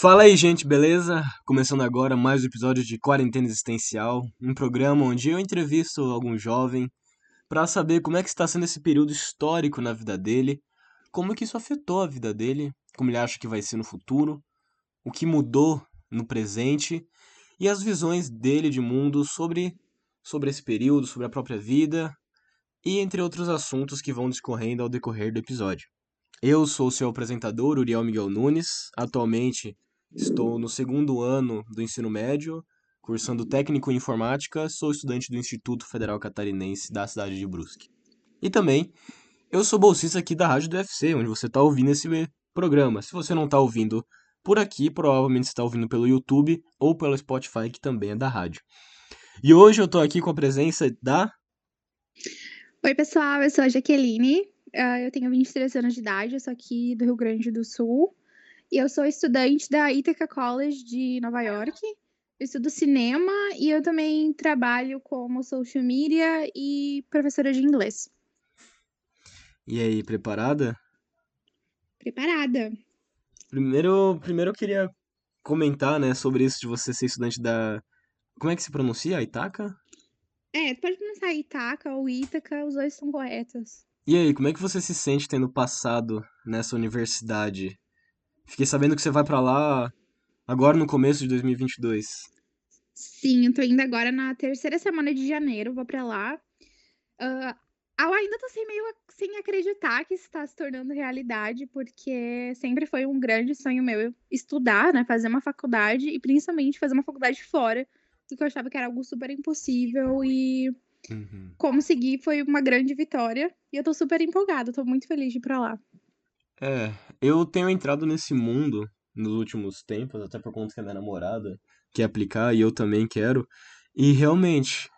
Fala aí, gente, beleza? Começando agora mais um episódio de Quarentena Existencial, um programa onde eu entrevisto algum jovem para saber como é que está sendo esse período histórico na vida dele, como que isso afetou a vida dele, como ele acha que vai ser no futuro, o que mudou no presente e as visões dele de mundo sobre sobre esse período, sobre a própria vida e entre outros assuntos que vão discorrendo ao decorrer do episódio. Eu sou o seu apresentador, Uriel Miguel Nunes. Atualmente estou no segundo ano do ensino médio, cursando técnico em informática. Sou estudante do Instituto Federal Catarinense da cidade de Brusque. E também eu sou bolsista aqui da Rádio do UFC, onde você está ouvindo esse programa. Se você não está ouvindo por aqui, provavelmente está ouvindo pelo YouTube ou pelo Spotify, que também é da rádio. E hoje eu estou aqui com a presença da. Oi, pessoal, eu sou a Jaqueline. Uh, eu tenho 23 anos de idade, eu sou aqui do Rio Grande do Sul. E eu sou estudante da Ithaca College de Nova York. Eu estudo cinema e eu também trabalho como social media e professora de inglês. E aí, preparada? Preparada. Primeiro, primeiro eu queria comentar, né, sobre isso de você ser estudante da como é que se pronuncia? Itaca? É, pode pronunciar Itaca ou Ítaca, os dois são corretos. E aí, como é que você se sente tendo passado nessa universidade? Fiquei sabendo que você vai para lá agora no começo de 2022. Sim, eu tô indo agora na terceira semana de janeiro, vou para lá. Uh, eu ainda tô sem meio sem acreditar que está se tornando realidade, porque sempre foi um grande sonho meu estudar, né, fazer uma faculdade e principalmente fazer uma faculdade fora porque eu achava que era algo super impossível e uhum. conseguir foi uma grande vitória. E eu tô super empolgada, tô muito feliz de ir pra lá. É, eu tenho entrado nesse mundo nos últimos tempos, até por conta que a minha namorada quer aplicar e eu também quero. E realmente,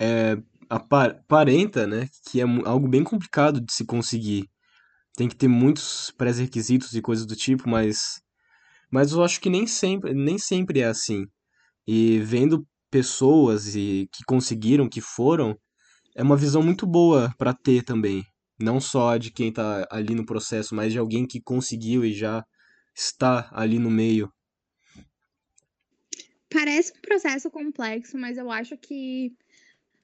é, aparenta, né, que é algo bem complicado de se conseguir. Tem que ter muitos pré-requisitos e coisas do tipo, mas mas eu acho que nem sempre, nem sempre é assim. E vendo pessoas e que conseguiram, que foram, é uma visão muito boa para ter também. Não só de quem tá ali no processo, mas de alguém que conseguiu e já está ali no meio. Parece um processo complexo, mas eu acho que,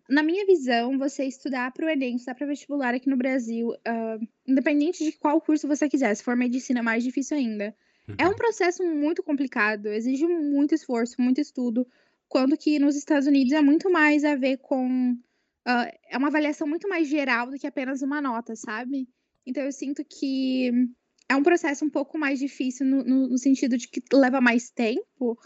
na minha visão, você estudar para o Enem, estudar para vestibular aqui no Brasil, uh, independente de qual curso você quiser, se for medicina, é mais difícil ainda. Uhum. É um uhum. processo muito complicado, exige muito esforço, muito estudo, quando que nos Estados Unidos é muito mais a ver com. Uh, é uma avaliação muito mais geral do que apenas uma nota, sabe? Então eu sinto que é um processo um pouco mais difícil no, no, no sentido de que leva mais tempo,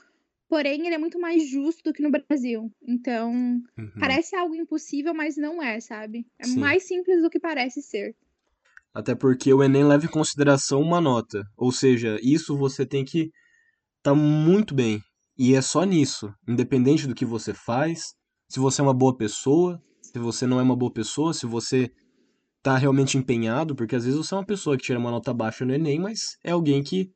porém ele é muito mais justo do que no Brasil. Então, uhum. parece algo impossível, mas não é, sabe? É Sim. mais simples do que parece ser. Até porque o Enem leva em consideração uma nota. Ou seja, isso você tem que estar tá muito bem. E é só nisso, independente do que você faz, se você é uma boa pessoa, se você não é uma boa pessoa, se você tá realmente empenhado, porque às vezes você é uma pessoa que tira uma nota baixa no Enem, mas é alguém que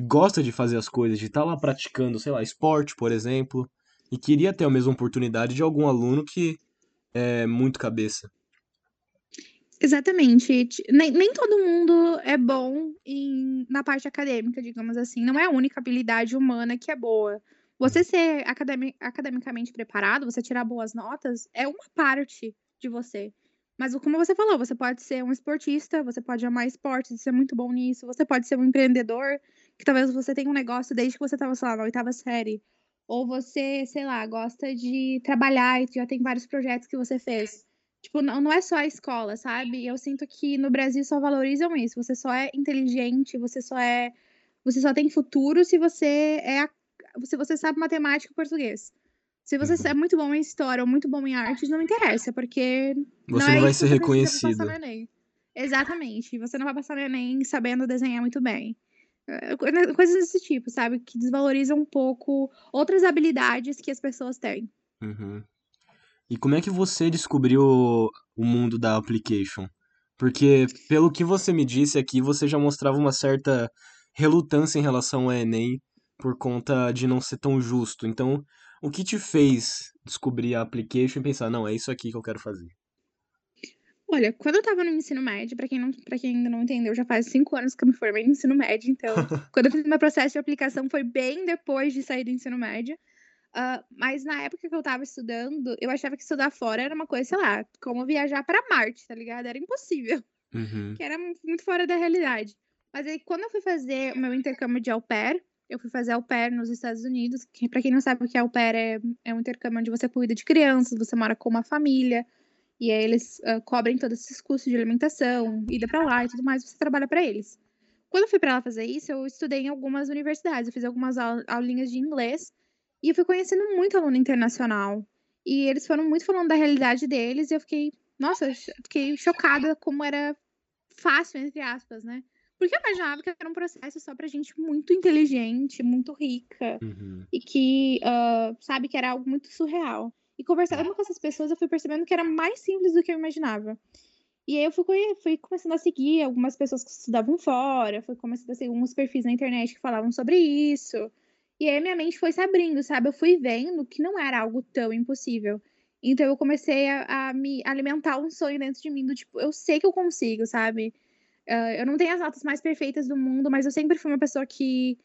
gosta de fazer as coisas, de estar tá lá praticando, sei lá, esporte, por exemplo, e queria ter a mesma oportunidade de algum aluno que é muito cabeça. Exatamente. Nem, nem todo mundo é bom em, na parte acadêmica, digamos assim. Não é a única habilidade humana que é boa. Você ser academi, academicamente preparado, você tirar boas notas, é uma parte de você. Mas como você falou, você pode ser um esportista, você pode amar esportes ser muito bom nisso, você pode ser um empreendedor, que talvez você tenha um negócio desde que você estava, sei lá, na oitava série. Ou você, sei lá, gosta de trabalhar e já tem vários projetos que você fez. Tipo, não, não é só a escola, sabe? Eu sinto que no Brasil só valorizam isso. Você só é inteligente, você só é. Você só tem futuro se você é. Se você sabe matemática e português. Se você uhum. é muito bom em história ou muito bom em artes, não interessa, porque. Você não, não é vai ser reconhecido. Exatamente. Você não vai passar no Enem sabendo desenhar muito bem. É, coisas desse tipo, sabe? Que desvalorizam um pouco outras habilidades que as pessoas têm. Uhum. E como é que você descobriu o mundo da application? Porque, pelo que você me disse aqui, você já mostrava uma certa relutância em relação ao Enem por conta de não ser tão justo. Então, o que te fez descobrir a application e pensar, não, é isso aqui que eu quero fazer? Olha, quando eu estava no ensino médio, para quem não quem ainda não entendeu, já faz 5 anos que eu me formei no ensino médio, então, quando eu fiz meu processo de aplicação foi bem depois de sair do ensino médio. Hã, mas na época que eu estava estudando, eu achava que estudar fora era uma coisa, sei lá, como viajar para Marte, tá ligado? Era impossível, Uhum. que era muito fora da realidade. Mas aí quando eu fui fazer o meu intercâmbio de au pair, eu fui fazer au pair nos Estados Unidos, que pra quem não sabe o que é au pair é é um intercâmbio onde você cuida de crianças, você mora com uma família, e aí eles, hã, cobrem todos esses custos de alimentação, ida pra lá e tudo mais, você trabalha pra eles. Quando eu fui pra lá fazer isso, eu estudei em algumas universidades, eu fiz algumas au aulinhas de inglês, e eu fui conhecendo muito aluno internacional. E eles foram muito falando da realidade deles e eu fiquei, nossa, cho fiquei chocada como era "fácil", entre aspas, né. Porque eu imaginava que era um processo só pra gente muito inteligente, muito rica, Uhum. e que, hã, sabe, que era algo muito surreal. E conversando com essas pessoas, eu fui percebendo que era mais simples do que eu imaginava. E aí eu fui fui começando a seguir algumas pessoas que estudavam fora, fui começando a seguir alguns perfis na internet que falavam sobre isso, e aí minha mente foi se abrindo, sabe, eu fui vendo que não era algo tão impossível. Então eu comecei a a me alimentar um sonho dentro de mim do tipo: "Eu sei que eu consigo", sabe. Hã, eu não tenho as notas mais perfeitas do mundo, mas eu sempre fui uma pessoa que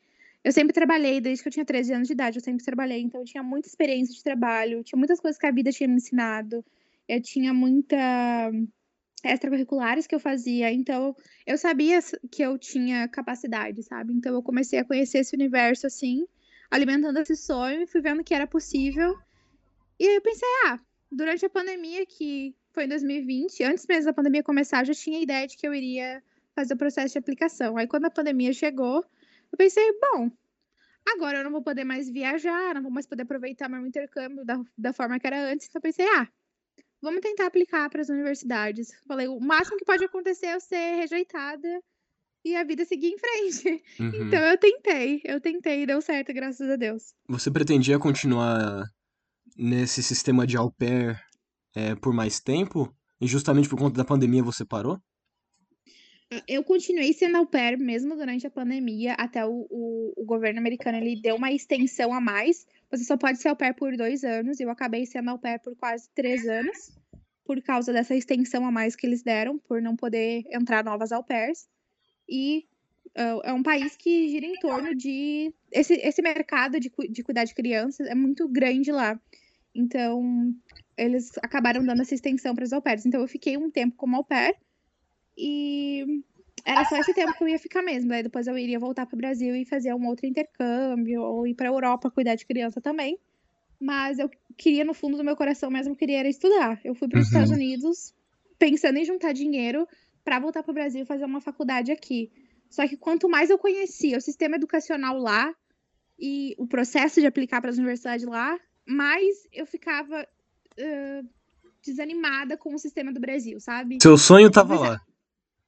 eu sempre trabalhei desde que eu tinha 13 anos de idade, eu sempre trabalhei, então eu tinha muita experiência de trabalho, tinha muitas coisas que a vida tinha me ensinado, eu tinha muita extracurriculares que eu fazia, então eu sabia que eu tinha capacidade, sabe. Então eu comecei a conhecer esse universo, assim, alimentando esse sonho e fui vendo que era possível. E aí eu pensei: "Ah", durante a pandemia, que foi em 2020, antes mesmo da pandemia começar, eu já tinha a ideia de que eu iria fazer o processo de aplicação. Aí quando a pandemia chegou, eu pensei: "Bom, agora eu não vou poder mais viajar, não vou mais poder aproveitar meu intercâmbio da da forma que era antes", então eu pensei: "Ah, vamos tentar aplicar para as universidades". Falei: "O máximo que pode acontecer é eu ser rejeitada e a vida seguir em frente". Então Uhum. eu tentei, eu tentei e deu certo, graças a Deus. Você pretendia continuar nesse sistema de au pair, eh, por mais tempo? E justamente por conta da pandemia você parou? Eu continuei sendo au pair mesmo durante a pandemia, até o o o governo americano ele deu uma extensão a mais, você só pode ser au pair por 2 anos, eu acabei sendo au pair por quase 3 anos, por causa dessa extensão a mais que eles deram, por não poder entrar novas au pairs. E, hã, é um país que gira em torno de esse esse mercado de de cuidar de crianças é muito grande lá. Então, eles acabaram dando essa extensão para as au pairs, então eu fiquei um tempo como au pair, e era só esse tempo que eu ia ficar mesmo, daí depois eu iria voltar para o Brasil e fazer um outro intercâmbio, ou ir pra Europa cuidar de criança também. Mas eu queria no fundo do meu coração mesmo, eu queria era estudar. Eu fui para os Estados Uhum. Unidos pensando em juntar dinheiro pra voltar para o Brasil e fazer uma faculdade aqui. Só que quanto mais eu conhecia o sistema educacional lá, e o processo de aplicar para as universidades lá, mais eu ficava, hã, desanimada com o sistema do Brasil, sabe. Seu sonho estava a lá.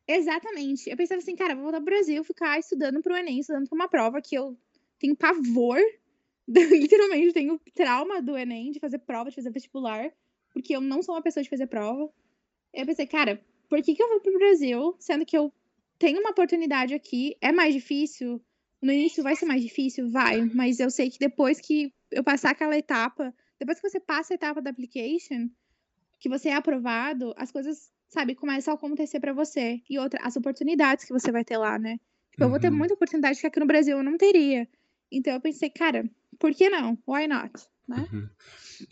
Exatamente. Eu pensava assim: "Cara, vou voltar para o Brasil, ficar estudando para o Enem, estudando pra uma prova que eu tenho pavor, literalmente tenho trauma do Enem, de fazer prova, de fazer vestibular, porque eu não sou uma pessoa de fazer prova". Eu pensei: "Cara, por que que eu vou para o Brasil, sendo que eu tenho uma oportunidade aqui, é mais difícil, no início vai ser mais difícil? Vai, mas eu sei que depois que eu passar aquela etapa depois que você passa a etapa da application, que você é aprovado, as coisas, sabe, começam a acontecer pra você. E outra, as oportunidades que você vai ter lá, né. Tipo, eu vou ter Uhum. muita oportunidade que aqui no Brasil eu não teria. Então eu pensei: "Cara, por que não? Why not?", né. Uhum.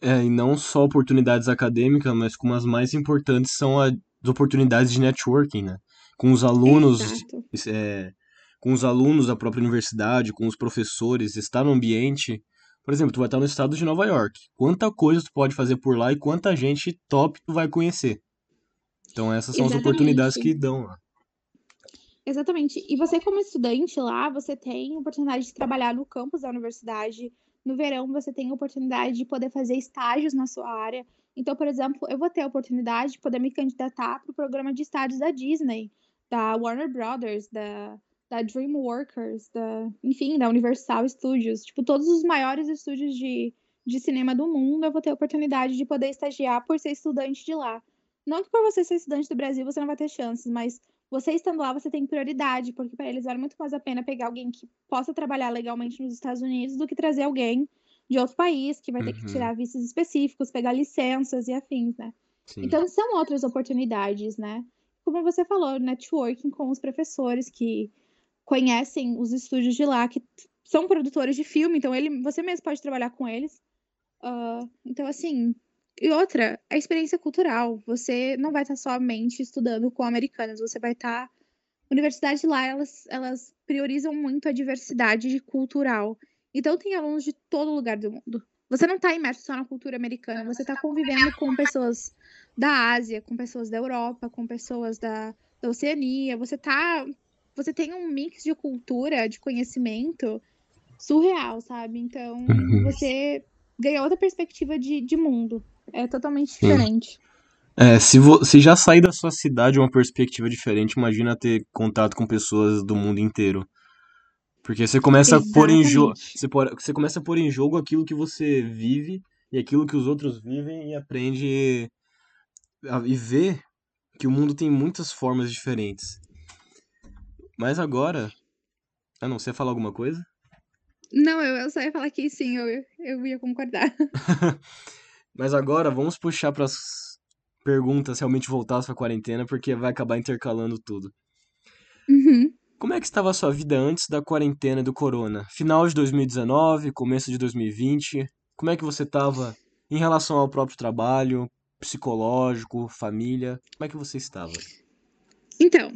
É, e não só oportunidades acadêmicas, mas como as mais importantes são as oportunidades de networking, né. Com os alunos, eh, com os alunos da própria universidade, com os professores, estar no ambiente por exemplo, tu vai estar no estado de Nova York, quanta coisa tu pode fazer por lá e quanta gente top tu vai conhecer. Então essas são as oportunidades que Exatamente. dão lá. Exatamente. E você como estudante lá, você tem oportunidade de trabalhar no campus da universidade, no verão você tem oportunidade de poder fazer estágios na sua área. Então, por exemplo, eu vou ter a oportunidade de poder me candidatar para o programa de estágios da Disney, da Warner Brothers, da da DreamWorks, da enfim, da Universal Studios, tipo, todos os maiores estúdios de de cinema do mundo, eu vou ter a oportunidade de poder estagiar por ser estudante de lá. Não que por você ser estudante do Brasil você não vai ter chances, mas você estando lá, você tem prioridade, porque pra eles vale muito mais a pena pegar alguém que possa trabalhar legalmente nos Estados Unidos, do que trazer alguém de outro país, que vai ter que Uhum. tirar vistos específicos, pegar licenças e afins, né. Sim. Então são outras oportunidades, né? Como você falou, networking com os professores que conhecem os estúdios de lá, que são produtores de filme, então ele, você mesmo pode trabalhar com eles. Uh, então, assim, e outra, a experiência cultural. Você não vai estar somente estudando com americanos, você vai estar. Universidades lá, elas, elas priorizam muito a diversidade cultural. Então, tem alunos de todo lugar do mundo. Você não está imerso só na cultura americana, você está convivendo com pessoas da Ásia, com pessoas da Europa, com pessoas da, da Oceania. Você tá. Você tem um mix de cultura, de conhecimento surreal, sabe? Então, uhum. você ganha outra perspectiva de, de mundo. É totalmente diferente. É, se, se já sair da sua cidade uma perspectiva diferente, imagina ter contato com pessoas do mundo inteiro. Porque você começa Exatamente. a pôr em jogo. Você, você começa a pôr em jogo aquilo que você vive e aquilo que os outros vivem e aprende a, e vê que o mundo tem muitas formas diferentes. Mas agora. Ah não, você ia falar alguma coisa? Não, eu, eu só ia falar que sim, eu, eu ia concordar. Mas agora vamos puxar para as perguntas realmente voltadas para a quarentena, porque vai acabar intercalando tudo. Uhum. Como é que estava a sua vida antes da quarentena do corona? Final de 2019, começo de 2020. Como é que você estava em relação ao próprio trabalho, psicológico, família? Como é que você estava? Então,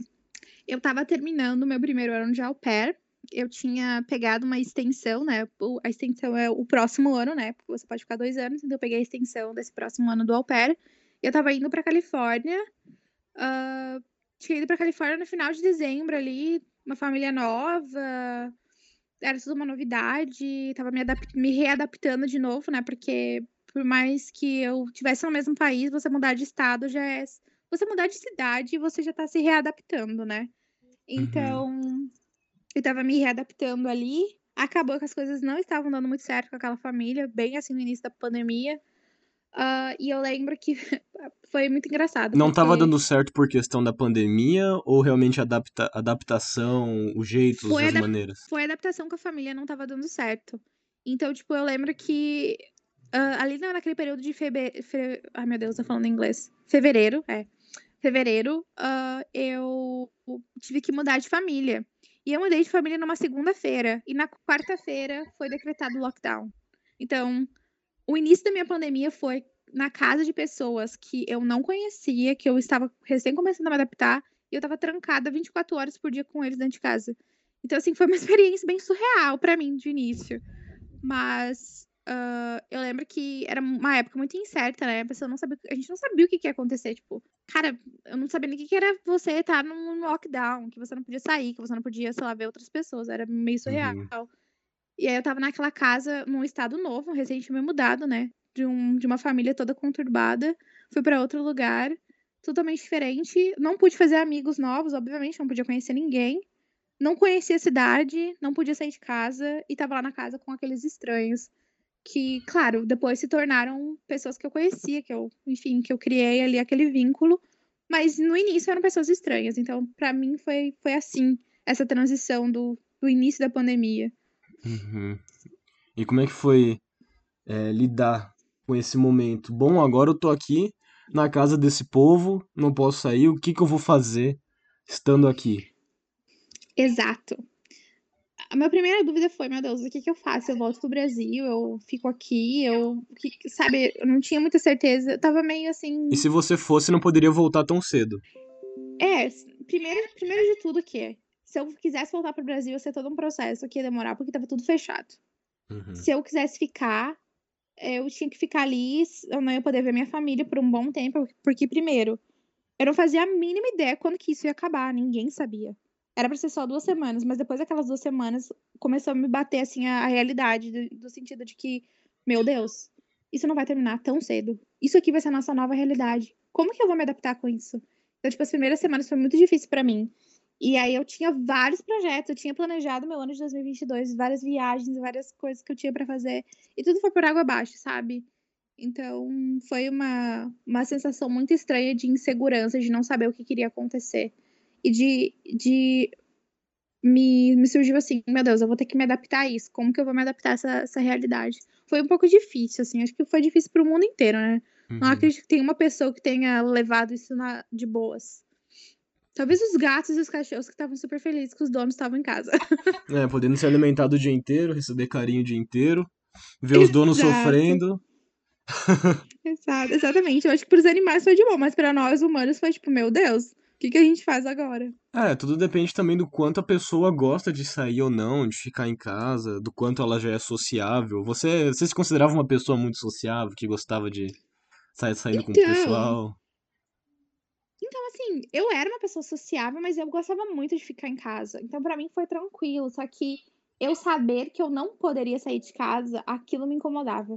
eu estava terminando meu primeiro ano de au pair eu tinha pegado uma extensão, né? A extensão é o próximo ano, né? Porque você pode ficar dois anos, então eu peguei a extensão desse próximo ano do au pair. E eu tava indo pra Califórnia. Uh, tinha ido pra Califórnia no final de dezembro ali, uma família nova. Era tudo uma novidade. Tava me, me readaptando de novo, né? Porque por mais que eu tivesse no mesmo país, você mudar de estado já é. Você mudar de cidade, você já tá se readaptando, né? Uhum. Então, uhum eu tava me readaptando ali. Acabou que as coisas não estavam dando muito certo com aquela família, bem assim no início da pandemia. Uh, e eu lembro que foi muito engraçado. Não estava porque... dando certo por questão da pandemia ou realmente adapta adaptação, os jeitos, foi as maneiras? Foi a adaptação com a família, não estava dando certo. Então, tipo, eu lembro que uh, ali naquele período de fevereiro. Fe... Ai, meu Deus, tô falando em inglês. Fevereiro, é. Fevereiro, uh, eu tive que mudar de família. E eu mudei de família numa segunda-feira. E na quarta-feira foi decretado o lockdown. Então, o início da minha pandemia foi na casa de pessoas que eu não conhecia, que eu estava recém começando a me adaptar, e eu estava trancada 24 horas por dia com eles dentro de casa. Então, assim, foi uma experiência bem surreal para mim de início. Mas Uh, eu lembro que era uma época muito incerta, né? A pessoa não sabia, a gente não sabia o que, que ia acontecer. Tipo, cara, eu não sabia nem o que, que era você estar num lockdown, que você não podia sair, que você não podia, sei lá, ver outras pessoas. Era meio surreal. Uhum. E aí eu tava naquela casa, num estado novo, recentemente mudado, né? De, um, de uma família toda conturbada. Fui para outro lugar, totalmente diferente. Não pude fazer amigos novos, obviamente, não podia conhecer ninguém. Não conhecia a cidade, não podia sair de casa e tava lá na casa com aqueles estranhos que, claro, depois se tornaram pessoas que eu conhecia, que eu, enfim, que eu criei ali aquele vínculo, mas no início eram pessoas estranhas. Então, para mim foi, foi assim, essa transição do, do início da pandemia. Uhum. E como é que foi é, lidar com esse momento? Bom, agora eu tô aqui na casa desse povo, não posso sair, o que, que eu vou fazer estando aqui? Exato a minha primeira dúvida foi, meu Deus, o que, que eu faço? Eu volto pro Brasil, eu fico aqui, eu. Que, sabe, eu não tinha muita certeza. Eu tava meio assim. E se você fosse, não poderia voltar tão cedo? É, primeiro, primeiro de tudo que se eu quisesse voltar pro Brasil, ia ser todo um processo que ia demorar, porque tava tudo fechado. Uhum. Se eu quisesse ficar, eu tinha que ficar ali, eu não ia poder ver minha família por um bom tempo, porque, primeiro, eu não fazia a mínima ideia quando que isso ia acabar, ninguém sabia. Era pra ser só duas semanas, mas depois daquelas duas semanas começou a me bater assim a, a realidade, do, do, sentido de que, meu Deus, isso não vai terminar tão cedo. Isso aqui vai ser a nossa nova realidade. Como que eu vou me adaptar com isso? Então, tipo, as primeiras semanas foi muito difícil para mim. E aí eu tinha vários projetos, eu tinha planejado meu ano de 2022, várias viagens, várias coisas que eu tinha para fazer, e tudo foi por água abaixo, sabe? Então, foi uma, uma sensação muito estranha de insegurança, de não saber o que queria acontecer e de, de me, me surgiu assim, meu Deus, eu vou ter que me adaptar a isso. Como que eu vou me adaptar a essa, essa realidade? Foi um pouco difícil, assim, acho que foi difícil para o mundo inteiro, né? Não Uhum. acredito que tenha uma pessoa que tenha levado isso na- de boas. Talvez os gatos e os cachorros que estavam super felizes que os donos estavam em casa. É, podendo se alimentar do dia inteiro, receber carinho o dia inteiro, ver os donos Exato. sofrendo. Exato, exatamente. Eu acho que pros animais foi de boa, mas pra nós humanos foi tipo, meu Deus, o que, que a gente faz agora? É, tudo depende também do quanto a pessoa gosta de sair ou não, de ficar em casa, do quanto ela já é sociável. Você, você se considerava uma pessoa muito sociável, que gostava de sair saindo com o Então. pessoal? Então, assim, eu era uma pessoa sociável, mas eu gostava muito de ficar em casa. Então, pra mim foi tranquilo. Só que eu saber que eu não poderia sair de casa, aquilo me incomodava.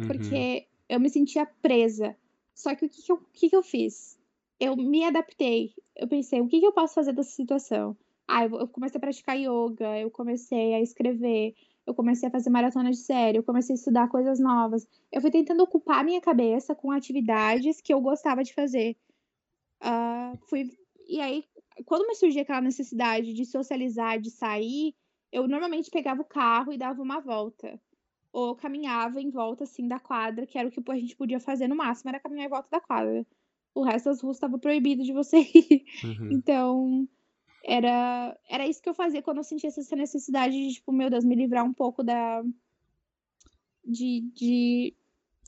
Uhum. Porque eu me sentia presa. Só que o que, que, eu, que, que eu fiz? Eu me adaptei. Eu pensei, o que, que eu posso fazer dessa situação? Ah, eu, comecei a praticar yoga, eu comecei a escrever, eu comecei a fazer maratona de série, eu comecei a estudar coisas novas. Eu fui tentando ocupar minha cabeça com atividades que eu gostava de fazer. Ah, fui... E aí, quando me surgia aquela necessidade de socializar, de sair, eu normalmente pegava o carro e dava uma volta ou caminhava em volta assim da quadra, que era o que a gente podia fazer no máximo, era caminhar em volta da quadra. O resto das ruas estava proibido de você ir. Uhum. Então, era era isso que eu fazia quando eu sentia essa necessidade de, tipo, meu Deus, me livrar um pouco da de, de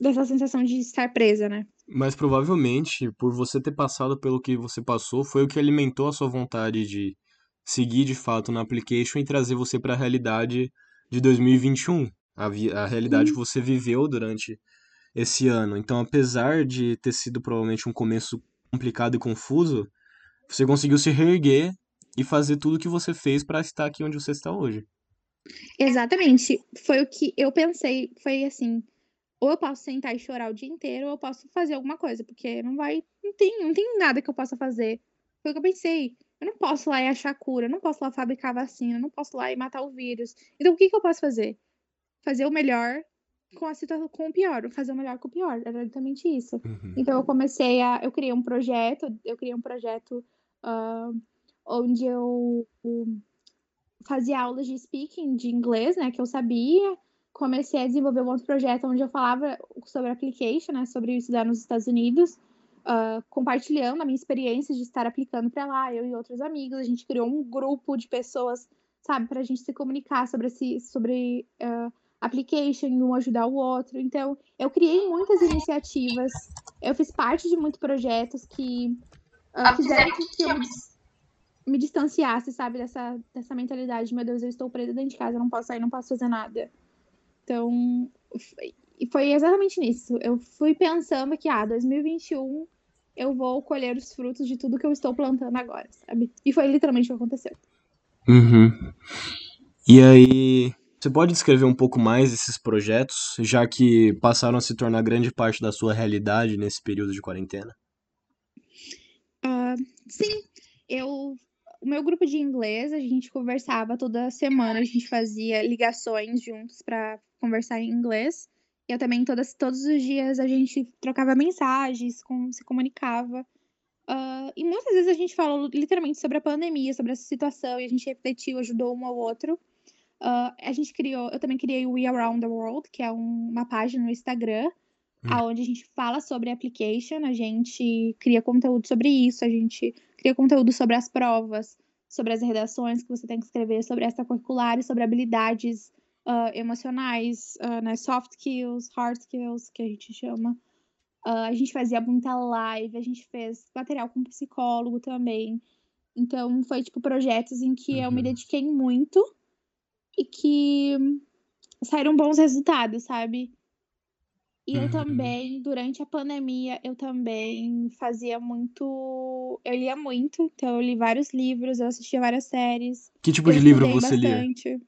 dessa sensação de estar presa, né? Mas provavelmente, por você ter passado pelo que você passou, foi o que alimentou a sua vontade de seguir de fato na application e trazer você para a realidade de 2021, a, a realidade que você viveu durante esse ano. Então, apesar de ter sido provavelmente um começo complicado e confuso, você conseguiu se reerguer e fazer tudo o que você fez para estar aqui onde você está hoje. Exatamente. Foi o que eu pensei, foi assim, ou eu posso sentar e chorar o dia inteiro, ou eu posso fazer alguma coisa, porque não vai, não tem, não tem nada que eu possa fazer. Foi o que eu pensei. Eu não posso lá e achar cura, eu não posso lá fabricar vacina, eu não posso lá e matar o vírus. Então o que que eu posso fazer? Fazer o melhor com a situação, com o pior, fazer o melhor com o pior. Era exatamente isso. Uhum. Então eu comecei a. Eu criei um projeto, eu criei um projeto ah, onde eu um, fazia aulas de speaking de inglês, né? Que eu sabia. Comecei a desenvolver um outro projeto onde eu falava sobre application, né? Sobre estudar nos Estados Unidos, ah, compartilhando a minha experiência de estar aplicando para lá, eu e outros amigos. A gente criou um grupo de pessoas, sabe, para a gente se comunicar sobre esse, sobre ah, application, um ajudar o outro. Então, eu criei muitas iniciativas, eu fiz parte de muitos projetos que ah, fizeram com que eu me, me distanciasse, sabe, dessa, dessa mentalidade, meu Deus, eu estou presa dentro de casa, eu não posso sair, não posso fazer nada. Então, foi- e foi exatamente nisso. Eu fui pensando que, ah, 2021 eu vou colher os frutos de tudo que eu estou plantando agora, sabe? E foi literalmente o que aconteceu. Uhum. E aí, você pode descrever um pouco mais esses projetos, já que passaram a se tornar grande parte da sua realidade nesse período de quarentena? Sim, eu. O meu grupo de inglês, a gente conversava toda semana, a gente fazia ligações juntos para conversar em inglês. E eu também, todas, todos os dias, a gente trocava mensagens, com, se comunicava. Ah, e muitas vezes a gente falou literalmente sobre a pandemia, sobre essa situação, e a gente refletiu, ajudou um ao outro. Ah, a gente criou, eu também criei o We Around the World, que é um- uma página no Instagram, Hum. aonde a gente fala sobre application, a gente cria conteúdo sobre isso, a gente cria conteúdo sobre as provas, sobre as redações que você tem que escrever, sobre extracurriculares, sobre habilidades ah, emocionais, ah, né, soft skills, hard skills, que a gente chama. Ah, a gente fazia muita live, a gente fez material com psicólogo também. Então, foi tipo projetos em que eu me Uhum. dediquei muito e que saíram bons resultados, sabe? E eu Uhum. também, durante a pandemia, eu também fazia muito. Eu lia muito, então eu li vários livros, eu assistia várias séries. Que tipo de livro você lia? bastante.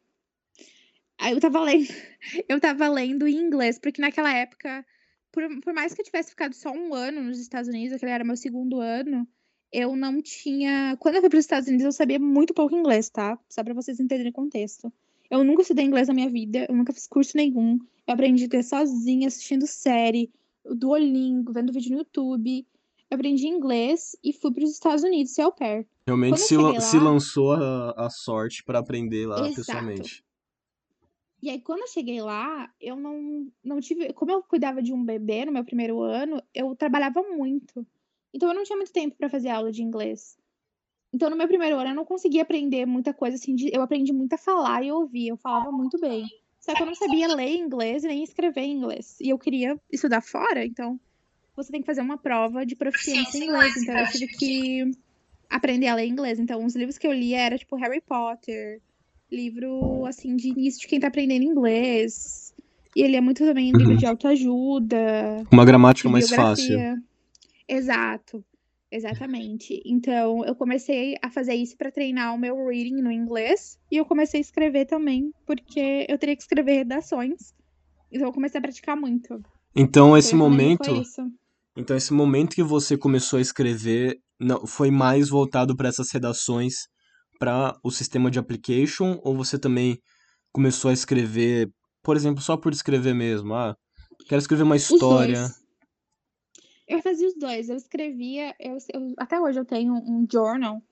Aí eu tava lendo, eu tava lendo em inglês, porque naquela época, por, por mais que eu tivesse ficado só um ano nos Estados Unidos, aquele era meu segundo ano, eu não tinha. Quando eu fui para os Estados Unidos, eu sabia muito pouco inglês, tá? Só pra vocês entenderem o contexto. Eu nunca estudei inglês na minha vida, eu nunca fiz curso nenhum. Eu aprendi ter sozinha, assistindo série, Duolingo, vendo vídeo no YouTube. Eu aprendi inglês e fui para os Estados Unidos ser au pair. Realmente se, cheguei se lá- lançou a, a sorte para aprender lá Exato. pessoalmente. E aí, quando eu cheguei lá, eu não, não tive. Como eu cuidava de um bebê no meu primeiro ano, eu trabalhava muito. Então, eu não tinha muito tempo para fazer aula de inglês. Então, no meu primeiro ano, eu não conseguia aprender muita coisa assim. De, eu aprendi muito a falar e ouvir. Eu falava muito bem. Só que eu não sabia ler inglês e nem escrever inglês. E eu queria estudar fora, então você tem que fazer uma prova de proficiência em inglês. Então, eu tive que aprender a ler inglês. Então, os livros que eu lia era tipo Harry Potter, livro, assim, de início de quem tá aprendendo inglês. E ele é muito também livro Uhum. de autoajuda, Uma gramática mais fácil. Exato, exatamente. Então, eu comecei a fazer isso para treinar o meu reading no inglês. E eu comecei a escrever também, porque eu teria que escrever redações. Então, eu comecei a praticar muito. Então, esse Foi momento, então esse momento que você começou a escrever, não, foi mais voltado para essas redações para o sistema de application ou você também começou a escrever, por exemplo, só por escrever mesmo? Ah, quero escrever uma Os história. dois. Eu fazia os dois. Eu escrevia, eu, eu- até hoje eu tenho um journal.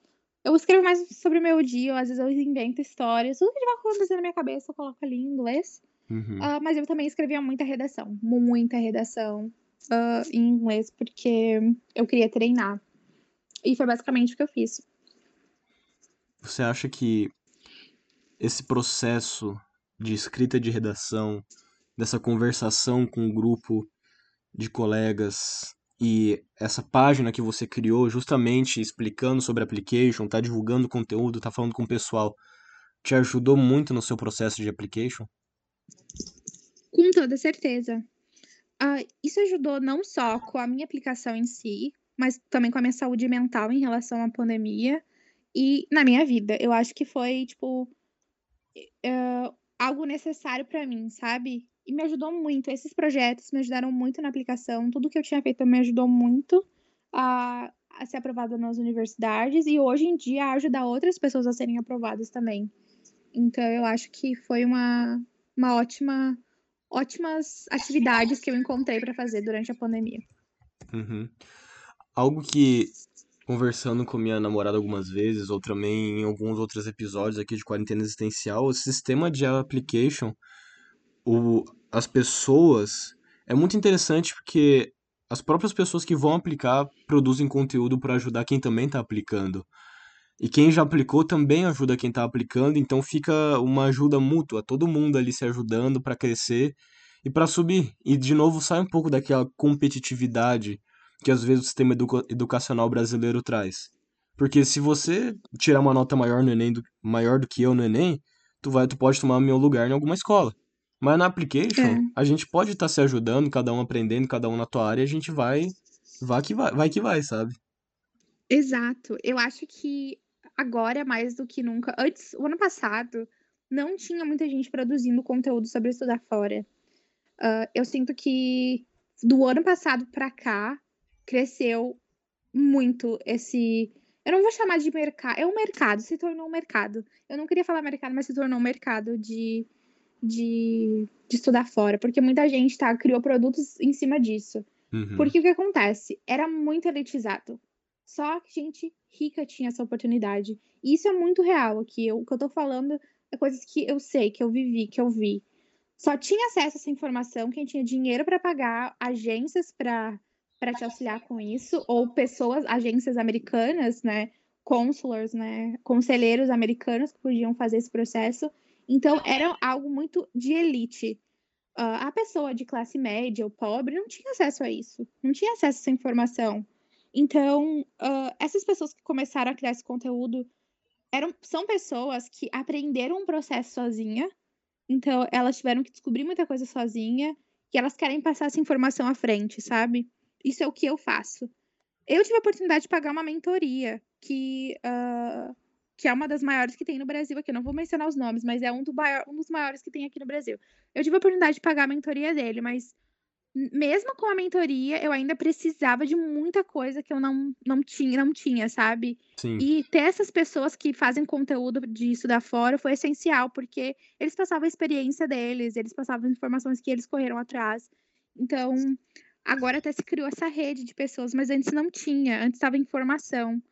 Eu escrevo mais sobre o meu dia, ou às vezes eu invento histórias. Tudo que vai acontecer na minha cabeça eu coloco ali em inglês. Uhum. Ah, mas eu também escrevia muita redação, muita redação ah, em inglês, porque eu queria treinar. E foi basicamente o que eu fiz. Você acha que esse processo de escrita de redação, dessa conversação com um grupo de colegas e essa página que você criou justamente explicando sobre application, tá divulgando conteúdo, tá falando com o pessoal, te ajudou muito no seu processo de application? Com toda certeza. Ah, isso ajudou não só com a minha aplicação em si, mas também com a minha saúde mental em relação à pandemia e na minha vida. Eu acho que foi, tipo, eh, algo necessário pra mim, sabe? E me ajudou muito. Esses projetos me ajudaram muito na aplicação. Tudo que eu tinha feito me ajudou muito a, a ser aprovada nas universidades e hoje em dia ajudar outras pessoas a serem aprovadas também. Então eu acho que foi uma, uma ótima ótimas atividades que eu encontrei pra fazer durante a pandemia. Uhum. Algo que, conversando com minha namorada algumas vezes, ou também em alguns outros episódios aqui de Quarentena Existencial, o sistema de application, o, as pessoas, é muito interessante porque as próprias pessoas que vão aplicar produzem conteúdo para ajudar quem também está aplicando. E quem já aplicou também ajuda quem está aplicando, então fica uma ajuda mútua, todo mundo ali se ajudando para crescer e para subir. E de novo sai um pouco daquela competitividade que às vezes o sistema educa- educacional brasileiro traz. Porque se você tirar uma nota maior no Enem, do- maior do que eu no Enem, tu vai, tu pode tomar meu lugar em alguma escola. Mas na application, É. a gente pode estar se ajudando, cada um aprendendo, cada um na tua área, e a gente vai, vai que vai, vai que vai, sabe? Exato. Eu acho que agora, mais do que nunca. Antes, o ano passado, não tinha muita gente produzindo conteúdo sobre estudar fora. Ah, eu sinto que do ano passado pra cá, cresceu muito esse. Eu não vou chamar de mercado. É um mercado, se tornou um mercado. Eu não queria falar mercado, mas se tornou um mercado de, de, de estudar fora. Porque muita gente tá, criou produtos em cima disso. Uhum. Porque o que acontece? Era muito elitizado. Só gente rica tinha essa oportunidade. E isso é muito real aqui. Eu- o que eu tô falando é coisas que eu sei, que eu vivi, que eu vi. Só tinha acesso a essa informação quem tinha dinheiro para pagar agências para para te auxiliar com isso, ou pessoas, agências americanas, né? Consulars, né? Conselheiros americanos que podiam fazer esse processo. Então, era algo muito de elite. Ah, a pessoa de classe média ou pobre não tinha acesso a isso, não tinha acesso a essa informação. Então, ah, essas pessoas que começaram a criar esse conteúdo eram, são pessoas que aprenderam um processo sozinha, então elas tiveram que descobrir muita coisa sozinha e elas querem passar essa informação à frente, sabe? Isso é o que eu faço. Eu tive a oportunidade de pagar uma mentoria que, ah, que é uma das maiores que tem no Brasil aqui. Eu não vou mencionar os nomes, mas é um, do maior- um dos maiores que tem aqui no Brasil. Eu tive a oportunidade de pagar a mentoria dele, mas mesmo com a mentoria, eu ainda precisava de muita coisa que eu não, não tinha, não tinha, sabe? Sim. E ter essas pessoas que fazem conteúdo de estudar fora foi essencial, porque eles passavam a experiência deles, eles passavam informações que eles correram atrás. Então, agora até se criou essa rede de pessoas, mas antes não tinha, antes estava em formação.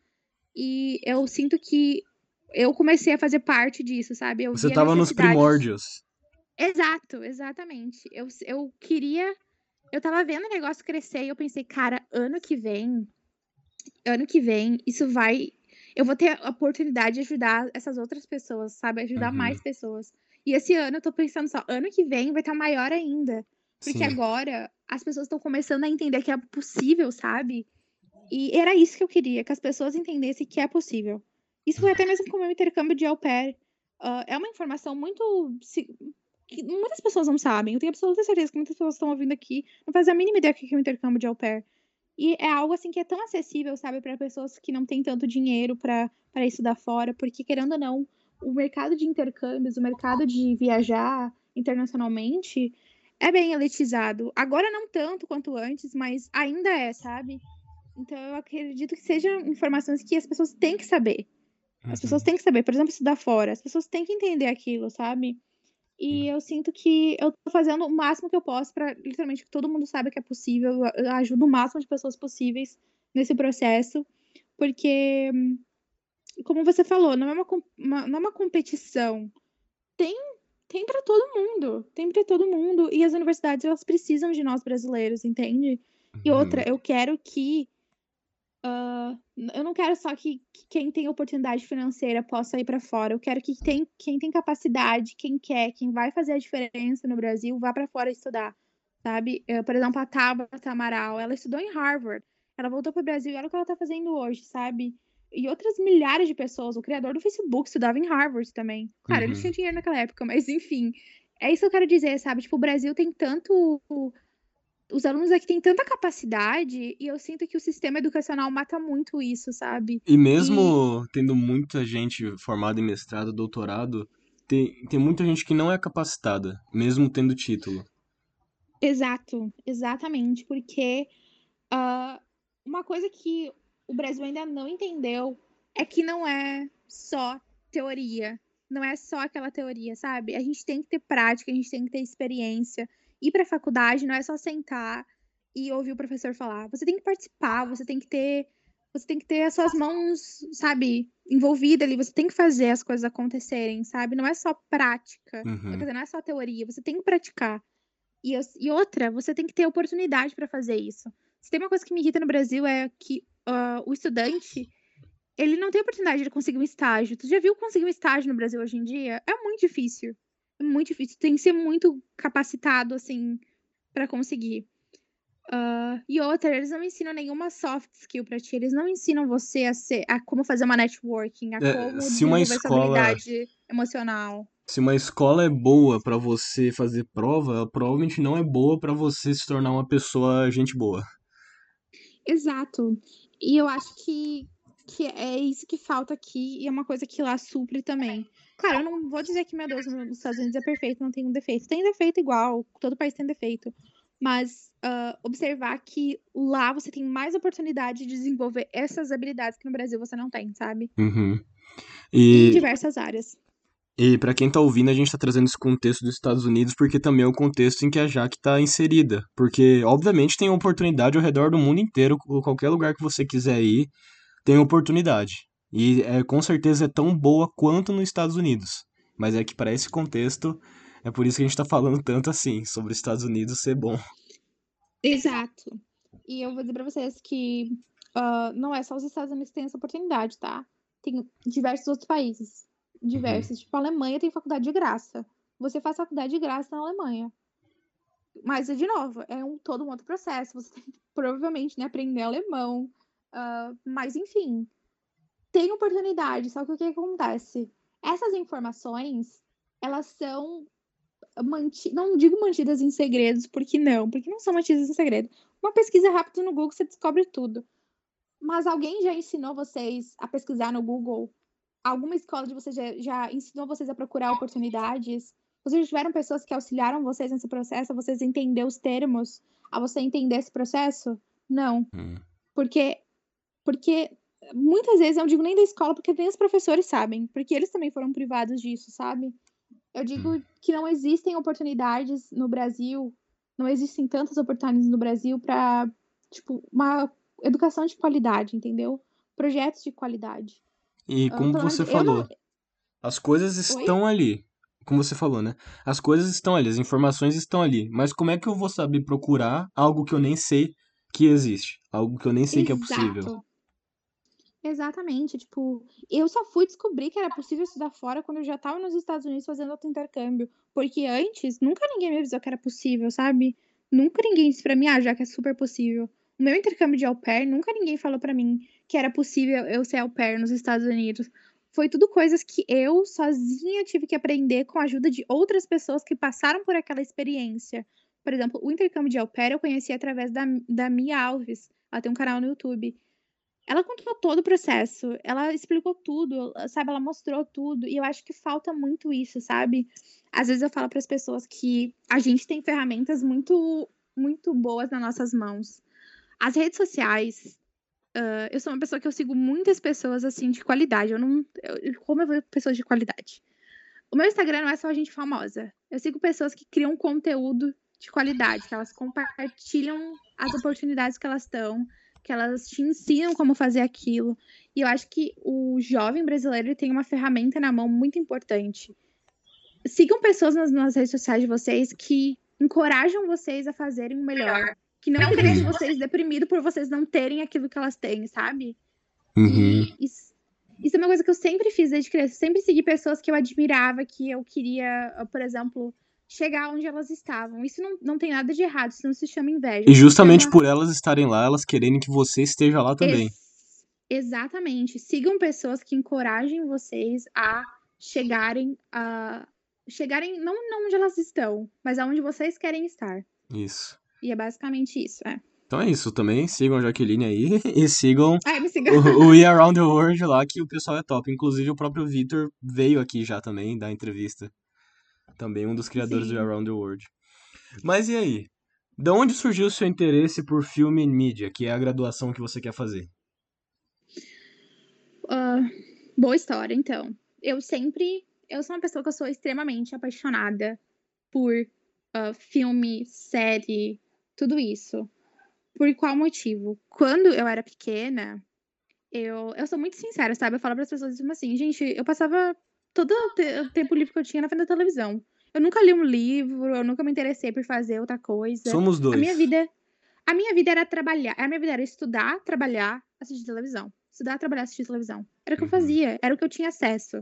E eu sinto que eu comecei a fazer parte disso, sabe? Eu Você vi a tava nos primórdios. Exato, exatamente. Eu eu queria eu estava vendo o negócio crescer e eu pensei: "Cara, ano que vem ano que vem isso vai eu vou ter a oportunidade de ajudar essas outras pessoas, sabe, ajudar mais Uhum. pessoas". E esse ano eu tô pensando só: ano que vem vai estar maior ainda, porque Sim. agora as pessoas estão começando a entender que é possível, sabe. E era isso que eu queria, que as pessoas entendessem que é possível. Isso foi até mesmo com o meu intercâmbio de au pair. Hã, é uma informação muito que muitas pessoas não sabem, eu tenho absoluta certeza que muitas pessoas estão ouvindo aqui, não fazem a mínima ideia do que é um intercâmbio de au pair. E é algo, assim, que é tão acessível, sabe, pra pessoas que não têm tanto dinheiro pra estudar fora, porque querendo ou não, o mercado de intercâmbios, o mercado de viajar internacionalmente é bem elitizado. Agora não tanto quanto antes, mas ainda é, sabe. Então eu acredito que sejam informações que as pessoas têm que saber. As pessoas Uhum. têm que saber, por exemplo, estudar fora, as pessoas têm que entender aquilo, sabe. E eu sinto que eu tô fazendo o máximo que eu posso pra literalmente que todo mundo saiba que é possível, eu ajudo o máximo de pessoas possíveis nesse processo, porque, como você falou, não é uma uma não é uma competição. Tem tem pra todo mundo, tem pra todo mundo, e as universidades elas precisam de nós brasileiros, entende. E outra, Uhum. eu quero que, eu não quero só que que quem tem oportunidade financeira possa ir pra fora, eu quero que tem quem tem capacidade, quem quer, quem vai fazer a diferença no Brasil, vá pra fora estudar, sabe. Hã, por exemplo, a Tabata Amaral, ela estudou em Harvard, ela voltou para o Brasil e olha o que ela tá fazendo hoje, sabe. E outras milhares de pessoas, o criador do Facebook estudava em Harvard também. Claro, ele tinha Uhum. dinheiro naquela época, mas enfim, é isso que eu quero dizer, sabe, tipo, o Brasil tem tanto os alunos aqui têm tanta capacidade, e eu sinto que o sistema educacional mata muito isso, sabe. E E mesmo tendo muita gente formada em mestrado, doutorado, tem tem muita gente que não é capacitada, mesmo tendo título. Exato, exatamente, porque, hã, uma coisa que o Brasil ainda não entendeu é que não é só teoria, não é só aquela teoria, sabe. A gente tem que ter prática, a gente tem que ter experiência. Ir pra faculdade não é só sentar e ouvir o professor falar, você tem que participar, você tem que ter você tem que ter as suas mãos, sabe, envolvida ali, você tem que fazer as coisas acontecerem, sabe. Não é só prática, quer Uhum. dizer, não é só teoria, você tem que praticar. E as e outra, você tem que ter oportunidade pra fazer isso. Se tem uma coisa que me irrita no Brasil é que, hã, o estudante, ele não tem oportunidade de conseguir um estágio. Tu já viu conseguir um estágio no Brasil hoje em dia? É muito difícil, é muito difícil, tem que ser muito capacitado, assim, pra conseguir. Hã, e outra, eles não ensinam nenhuma soft skill pra ti, eles não ensinam você a ser a como fazer uma networking, a É, como se uma escola habilidade emocional. se uma escola é boa pra você fazer prova, provavelmente não é boa pra você se tornar uma pessoa gente boa. Exato. E eu acho que que é isso que falta aqui e é uma coisa que lá supre também. Claro, eu não vou dizer que, meu Deus, nos Estados Unidos é perfeito, não tem um defeito. Tem defeito igual, todo país tem defeito. Mas, hã, observar que lá você tem mais oportunidade de desenvolver essas habilidades que no Brasil você não tem, sabe. Uhum. Em E diversas áreas. e pra quem tá ouvindo, a gente tá trazendo esse contexto dos Estados Unidos, porque também é o contexto em que a Jaque tá inserida. Porque, obviamente, tem oportunidade ao redor do mundo inteiro, qualquer lugar que você quiser ir, tem oportunidade. E, é com certeza é tão boa quanto nos Estados Unidos. Mas é que pra esse contexto, é por isso que a gente tá falando tanto assim, sobre os Estados Unidos ser bom. Exato. E eu vou dizer pra vocês que, hã, não é só os Estados Unidos que têm essa oportunidade, tá. Tem diversos outros países, Uhum. diversos, tipo a Alemanha tem faculdade de graça. Você faz faculdade de graça na Alemanha. Mas é de novo, é um todo um outro processo, você tem que provavelmente, né, aprender alemão, hã, mas enfim, tem oportunidade, só que o que acontece, essas informações, elas são manti não digo mantidas em segredos, porque não, porque não são mantidas em segredo. Uma pesquisa rápida no Google você descobre tudo. Mas alguém já ensinou vocês a pesquisar no Google? Alguma escola de vocês já já ensinou vocês a procurar oportunidades? Vocês já tiveram pessoas que auxiliaram vocês nesse processo, a vocês entender os termos, a você entender esse processo? Não. Hum. Porque porque muitas vezes, eu não digo nem da escola, porque nem os professores sabem, porque eles também foram privados disso, sabe. Eu digo Hum. que não existem oportunidades no Brasil, não existem tantas oportunidades no Brasil pra, tipo, uma educação de qualidade, entendeu. Projetos de qualidade. E Hã, como menos você eu não falou, as coisas Oi? estão ali. como você falou, né? As coisas estão ali, as informações estão ali. Mas como é que eu vou saber procurar algo que eu nem sei que existe? Algo que eu nem sei Exato. que é possível. Exatamente, tipo, eu só fui descobrir que era possível estudar fora quando eu já estava nos Estados Unidos fazendo outro intercâmbio, porque antes nunca ninguém me avisou que era possível, sabe? Nunca ninguém disse pra mim, ah, já que é super possível. O meu intercâmbio de au pair, nunca ninguém falou pra mim que era possível eu ser au pair nos Estados Unidos. Foi tudo coisas que eu sozinha tive que aprender com a ajuda de outras pessoas que passaram por aquela experiência. Por exemplo, o intercâmbio de au pair eu conheci através da, da Mia Alves. Ela tem um canal no YouTube. Ela contou todo o processo, ela explicou tudo, sabe? Ela mostrou tudo. E eu acho que falta muito isso, sabe? Às vezes eu falo para as pessoas que a gente tem ferramentas muito, muito boas nas nossas mãos. As redes sociais. Uh, eu sou uma pessoa que eu sigo muitas pessoas assim de qualidade. Eu não. Eu, como eu vejo pessoas de qualidade? O meu Instagram não é só gente famosa. Eu sigo pessoas que criam conteúdo de qualidade, que elas compartilham as oportunidades que elas estão, que elas te ensinam como fazer aquilo. E eu acho que o jovem brasileiro tem uma ferramenta na mão muito importante. Sigam pessoas nas, nas redes sociais de vocês que encorajam vocês a fazerem o melhor. Que não, não deixem vocês deprimidos por vocês não terem aquilo que elas têm, sabe? Uhum. Isso, isso é uma coisa que eu sempre fiz desde criança. Sempre segui pessoas que eu admirava, que eu queria, por exemplo, chegar onde elas estavam. Isso não, não tem nada de errado, isso não se chama inveja. E justamente por elas estarem lá, elas querendo que você esteja lá também. Ex exatamente. Sigam pessoas que encorajem vocês a chegarem a chegarem não, não onde elas estão, mas aonde vocês querem estar. Isso. E é basicamente isso, é. Então é isso também. Sigam a Jaqueline aí e sigam Ai, me sigam. o, o We Around the World lá, que o pessoal é top. Inclusive o próprio Victor veio aqui já também dar entrevista. Também um dos criadores Sim. do Around the World. Mas e aí? De onde surgiu o seu interesse por filme e mídia, que é a graduação que você quer fazer? Uh, boa história, então. Eu sempre. Eu sou uma pessoa que eu sou extremamente apaixonada por uh, filme, série, tudo isso. Por qual motivo? Quando eu era pequena, eu, eu sou muito sincera, sabe? Eu falo para as pessoas assim, gente, eu passava todo o tempo livre que eu tinha na frente da televisão. Eu nunca li um livro, eu nunca me interessei por fazer outra coisa. Somos dois. A minha vida, a minha vida era trabalhar, a minha vida era estudar, trabalhar, assistir televisão. Estudar, trabalhar, assistir televisão. Era o que eu Uhum. fazia, era o que eu tinha acesso.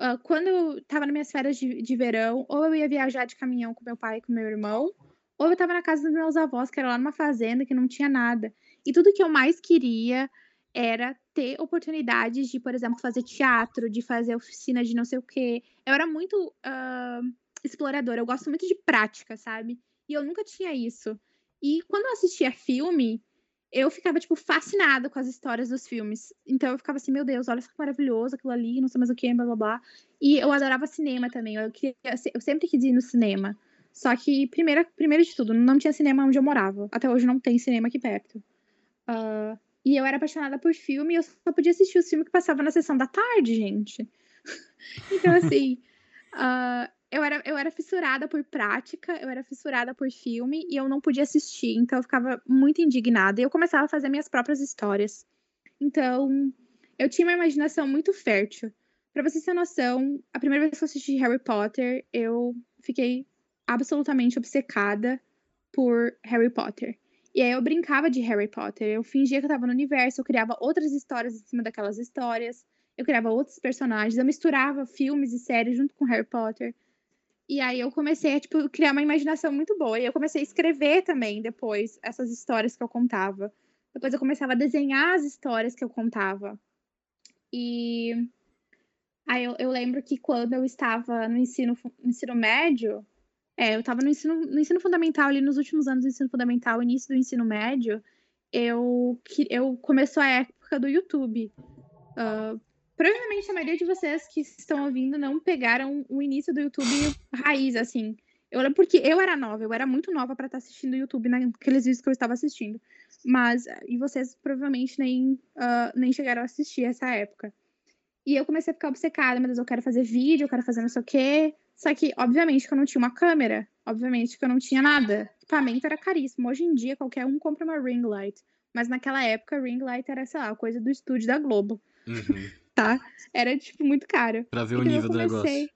Uh, quando eu tava nas minhas férias de, de verão, ou eu ia viajar de caminhão com meu pai e com meu irmão, ou eu tava na casa dos meus avós, que era lá numa fazenda, que não tinha nada. E tudo que eu mais queria era ter oportunidades de, por exemplo, fazer teatro, de fazer oficina de não sei o quê. Eu era muito uh, exploradora, eu gosto muito de prática, sabe? E eu nunca tinha isso. E quando eu assistia filme, eu ficava, tipo, fascinada com as histórias dos filmes. Então eu ficava assim, meu Deus, olha que maravilhoso aquilo ali, não sei mais o que, blá blá blá. E eu adorava cinema também. Eu, queria, eu sempre quis ir no cinema. Só que, primeiro, primeiro de tudo, não tinha cinema onde eu morava. Até hoje não tem cinema aqui perto. Uh, e eu era apaixonada por filme e eu só podia assistir os filmes que passavam na sessão da tarde, gente. então, assim, uh, eu, era, eu era fissurada por prática, eu era fissurada por filme e eu não podia assistir. Então, eu ficava muito indignada. E eu começava a fazer minhas próprias histórias. Então, eu tinha uma imaginação muito fértil. Pra vocês terem noção, a primeira vez que eu assisti Harry Potter, eu fiquei absolutamente obcecada por Harry Potter. E aí eu brincava de Harry Potter. Eu fingia que eu tava no universo, eu criava outras histórias em cima daquelas histórias. Eu criava outros personagens, eu misturava filmes e séries junto com Harry Potter. E aí eu comecei a, tipo, criar uma imaginação muito boa. E eu comecei a escrever também depois essas histórias que eu contava. Depois eu começava a desenhar as histórias que eu contava. E aí eu, eu lembro que quando eu estava no ensino, no ensino médio, é, eu estava no ensino, no ensino fundamental, ali nos últimos anos do ensino fundamental, início do ensino médio, eu, eu começou a época do YouTube. Uh, provavelmente a maioria de vocês que estão ouvindo não pegaram o início do YouTube raiz, assim. Eu lembro porque eu era nova, eu era muito nova para estar assistindo o YouTube naqueles vídeos que eu estava assistindo. Mas, e vocês provavelmente nem, uh, nem chegaram a assistir essa época. E eu comecei a ficar obcecada, Deus, eu quero fazer vídeo, eu quero fazer não sei o quê. Só que, obviamente, que eu não tinha uma câmera. Obviamente que eu não tinha nada. Equipamento era caríssimo. Hoje em dia, qualquer um compra uma ring light. Mas naquela época, ring light era, sei lá, coisa do estúdio da Globo. Uhum. Tá? Era, tipo, muito caro. Pra ver Então o nível comecei... do negócio.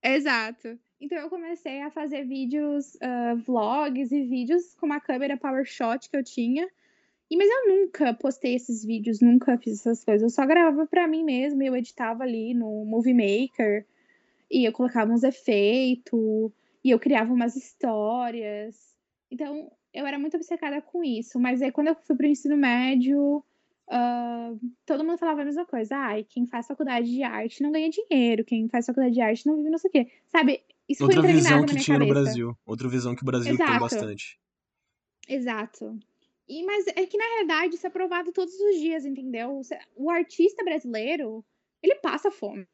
Exato. Então eu comecei a fazer vídeos, uh, vlogs e vídeos com uma câmera PowerShot que eu tinha. E, mas eu nunca postei esses vídeos, nunca fiz essas coisas. Eu só gravava pra mim mesma, eu editava ali no Movie Maker. E eu colocava uns efeitos. E eu criava umas histórias. Então, eu era muito obcecada com isso. Mas aí, quando eu fui pro ensino médio, uh, todo mundo falava a mesma coisa. Ai, quem faz faculdade de arte não ganha dinheiro. Quem faz faculdade de arte não vive não sei o quê. Sabe? Isso Outra foi visão que tinha cabeça. no Brasil. Outra visão que o Brasil Exato. tem bastante. Exato. E, mas é que, na realidade, isso é provado todos os dias, entendeu? O artista brasileiro, ele passa fome.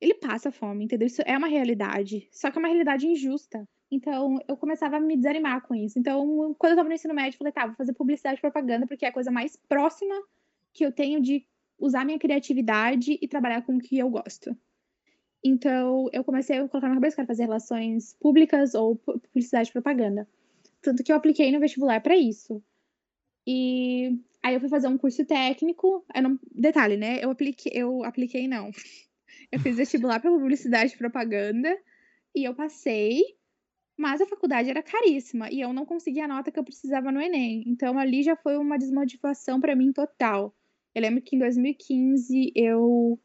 Ele passa fome, entendeu? Isso é uma realidade. Só que é uma realidade injusta. Então, eu começava a me desanimar com isso. Então, quando eu tava no ensino médio, eu falei, tá, vou fazer publicidade e propaganda, porque é a coisa mais próxima que eu tenho de usar minha criatividade e trabalhar com o que eu gosto. Então, eu comecei a colocar na cabeça que era fazer relações públicas ou publicidade e propaganda. Tanto que eu apliquei no vestibular para isso. E aí eu fui fazer um curso técnico. Eu não, detalhe, né? Eu apliquei, eu apliquei não. Eu fiz vestibular para publicidade e propaganda e eu passei, mas a faculdade era caríssima e eu não consegui a nota que eu precisava no ENEM. Então ali já foi uma desmotivação para mim total. Eu lembro que em 2015 eu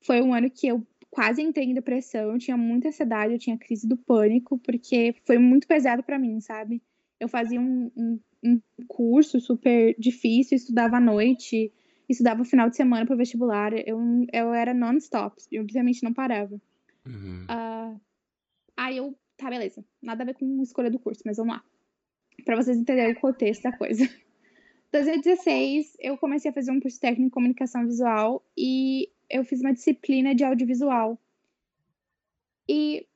foi um ano que eu quase entrei em depressão, eu tinha muita ansiedade, eu tinha crise do pânico, porque foi muito pesado para mim, sabe? Eu fazia um, um, um, curso super difícil, estudava à noite, estudava final de semana para vestibular. Eu, eu era non-stop, eu literalmente não parava. Uhum. Uh, aí eu, tá, beleza. Nada a ver com escolha do curso, mas vamos lá. Pra vocês entenderem o contexto da coisa. 2016, eu comecei a fazer um curso técnico em comunicação visual e eu fiz uma disciplina de audiovisual. E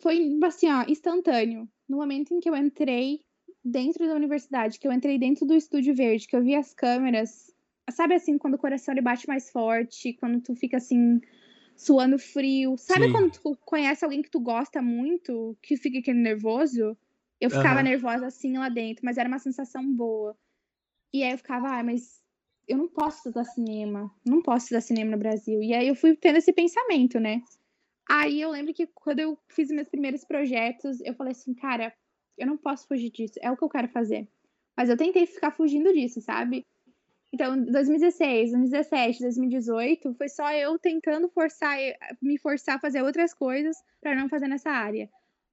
foi, assim, ó, instantâneo. No momento em que eu entrei dentro da universidade, que eu entrei dentro do Estúdio Verde, que eu vi as câmeras, sabe assim, quando o coração ele bate mais forte, quando tu fica assim, suando frio. Sabe Sim. quando tu conhece alguém que tu gosta muito, que fica aquele nervoso? Eu ficava uhum. nervosa assim lá dentro, mas era uma sensação boa. E aí eu ficava, ah, mas eu não posso estudar cinema, não posso estudar cinema no Brasil. E aí eu fui tendo esse pensamento, né? Aí eu lembro que quando eu fiz meus primeiros projetos, eu falei assim, cara, eu não posso fugir disso, é o que eu quero fazer. Mas eu tentei ficar fugindo disso, sabe? Então, 2016, 2017, 2018, foi só eu tentando forçar, me forçar a fazer outras coisas para não fazer nessa área.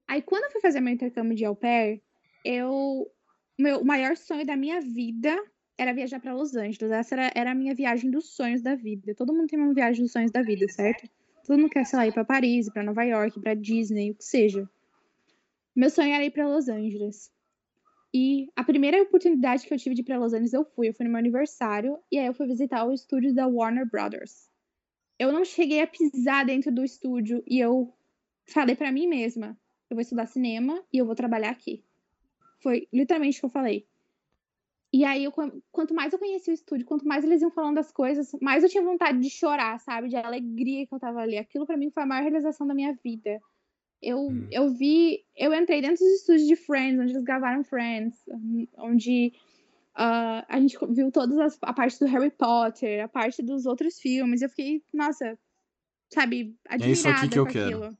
Aí, quando eu fui fazer meu intercâmbio de au pair, eu. Meu, o maior sonho da minha vida era viajar para Los Angeles. Essa era, era a minha viagem dos sonhos da vida. Todo mundo tem uma viagem dos sonhos da vida, certo? Todo mundo quer, sei lá, ir pra Paris, para Nova York, para Disney, o que seja. Meu sonho era ir para Los Angeles. E a primeira oportunidade que eu tive de ir para Los Angeles, eu fui. Eu fui no meu aniversário e aí eu fui visitar o estúdio da Warner Brothers. Eu não cheguei a pisar dentro do estúdio e eu falei para mim mesma: eu vou estudar cinema e eu vou trabalhar aqui. Foi literalmente o que eu falei. E aí, eu, quanto mais eu conheci o estúdio, quanto mais eles iam falando das coisas, mais eu tinha vontade de chorar, sabe? De alegria que eu tava ali. Aquilo para mim foi a maior realização da minha vida. Eu, hum. eu vi, eu entrei dentro dos estúdios de Friends, onde eles gravaram Friends, onde uh, a gente viu toda a parte do Harry Potter, a parte dos outros filmes. Eu fiquei, nossa, sabe, admirada é isso aqui que eu aquilo. Quero.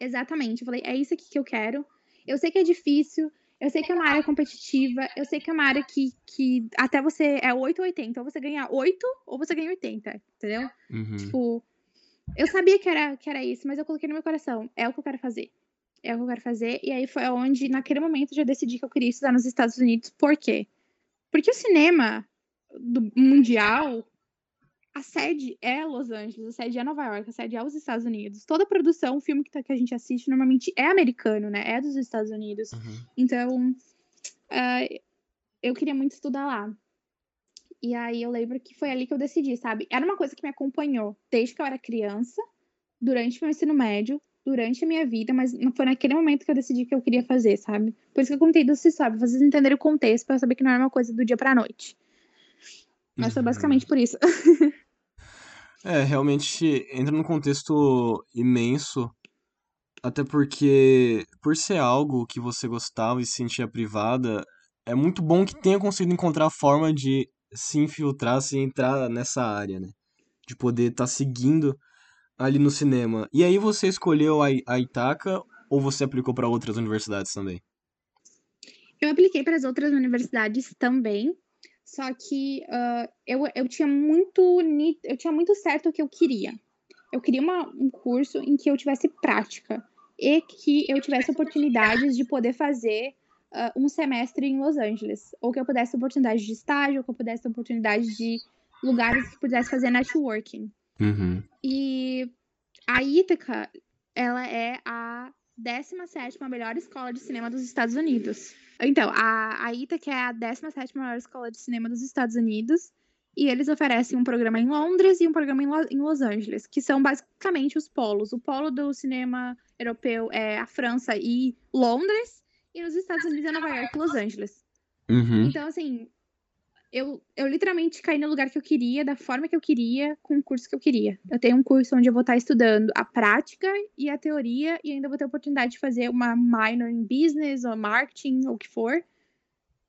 Exatamente. Eu falei, é isso aqui que eu quero. Eu sei que é difícil, eu sei que é uma área competitiva, eu sei que é uma área que, que até você é 8 ou 80, ou você ganha 8 ou você ganha 80, entendeu? Uhum. Tipo, eu sabia que era, que era isso, mas eu coloquei no meu coração, é o que eu quero fazer. É o que eu quero fazer. E aí foi onde, naquele momento, eu já decidi que eu queria estudar nos Estados Unidos. Por quê? Porque o cinema do mundial a sede é Los Angeles, a sede é Nova York, a sede é os Estados Unidos. Toda produção, filme que, tá, que a gente assiste, normalmente é americano, né? É dos Estados Unidos. Uhum. Então, uh, eu queria muito estudar lá. E aí eu lembro que foi ali que eu decidi, sabe? Era uma coisa que me acompanhou desde que eu era criança, durante meu ensino médio, durante a minha vida, mas não foi naquele momento que eu decidi que eu queria fazer, sabe? Por isso que eu contei do sabe? pra vocês entenderem o contexto, pra saber que não era uma coisa do dia pra noite. Mas foi uhum. basicamente por isso. É, realmente entra num contexto imenso, até porque, por ser algo que você gostava e se sentia privada, é muito bom que tenha conseguido encontrar a forma de se infiltrar, se entrar nessa área, né? De poder estar tá seguindo ali no cinema. E aí você escolheu a, a Itaca ou você aplicou para outras universidades também? Eu apliquei para as outras universidades também, só que uh, eu, eu tinha muito eu tinha muito certo o que eu queria. Eu queria uma, um curso em que eu tivesse prática e que eu tivesse oportunidades de poder fazer uh, um semestre em Los Angeles, ou que eu pudesse ter oportunidade de estágio, ou que eu pudesse ter oportunidade de lugares que pudesse fazer networking. Uhum. E a Ítaca, ela é a 17 melhor escola de cinema dos Estados Unidos. Então, a, a Ítaca é a 17 melhor escola de cinema dos Estados Unidos. E eles oferecem um programa em Londres e um programa em, Lo em Los Angeles, que são basicamente os polos. O polo do cinema europeu é a França e Londres, e nos Estados Unidos é Nova York e Los Angeles. Uhum. Então, assim, eu, eu literalmente caí no lugar que eu queria, da forma que eu queria, com o curso que eu queria. Eu tenho um curso onde eu vou estar estudando a prática e a teoria, e ainda vou ter a oportunidade de fazer uma minor em business ou marketing, ou o que for.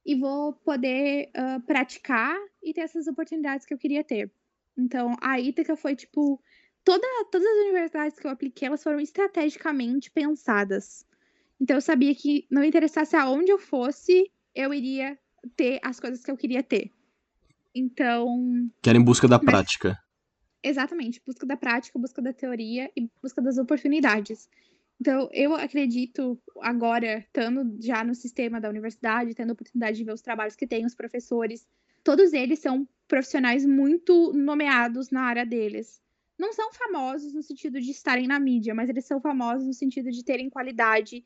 E vou poder uh, praticar e ter essas oportunidades que eu queria ter. Então, a Ítaca foi tipo. Toda, todas as universidades que eu apliquei, elas foram estrategicamente pensadas. Então, eu sabia que não interessasse aonde eu fosse, eu iria ter as coisas que eu queria ter. Então. Que era em busca da mas... prática. Exatamente, busca da prática, busca da teoria e busca das oportunidades. Então, eu acredito, agora, estando já no sistema da universidade, tendo a oportunidade de ver os trabalhos que tem, os professores, todos eles são profissionais muito nomeados na área deles. Não são famosos no sentido de estarem na mídia, mas eles são famosos no sentido de terem qualidade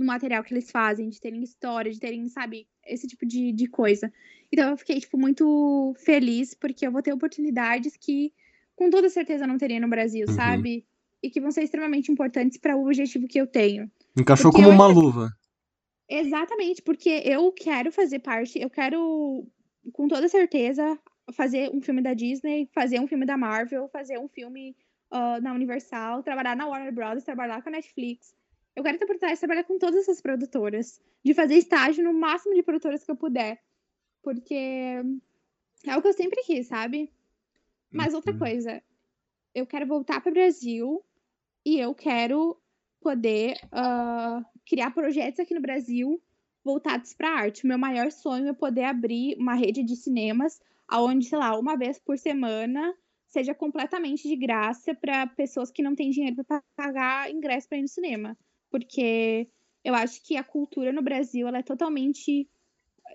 no material que eles fazem, de terem história, de terem, sabe, esse tipo de, de coisa. Então eu fiquei, tipo, muito feliz, porque eu vou ter oportunidades que, com toda certeza, não teria no Brasil, uhum. sabe? E que vão ser extremamente importantes para o objetivo que eu tenho. Encaixou porque como eu... uma luva. Exatamente, porque eu quero fazer parte, eu quero, com toda certeza, fazer um filme da Disney, fazer um filme da Marvel, fazer um filme uh, na Universal, trabalhar na Warner Bros., trabalhar com a Netflix. Eu quero ter a oportunidade de trabalhar com todas essas produtoras, de fazer estágio no máximo de produtoras que eu puder. Porque é o que eu sempre quis, sabe? Mas outra uhum. coisa, eu quero voltar para o Brasil e eu quero poder uh, criar projetos aqui no Brasil voltados para arte. O meu maior sonho é poder abrir uma rede de cinemas aonde, sei lá, uma vez por semana seja completamente de graça para pessoas que não têm dinheiro para pagar ingresso para ir no cinema porque eu acho que a cultura no Brasil ela é totalmente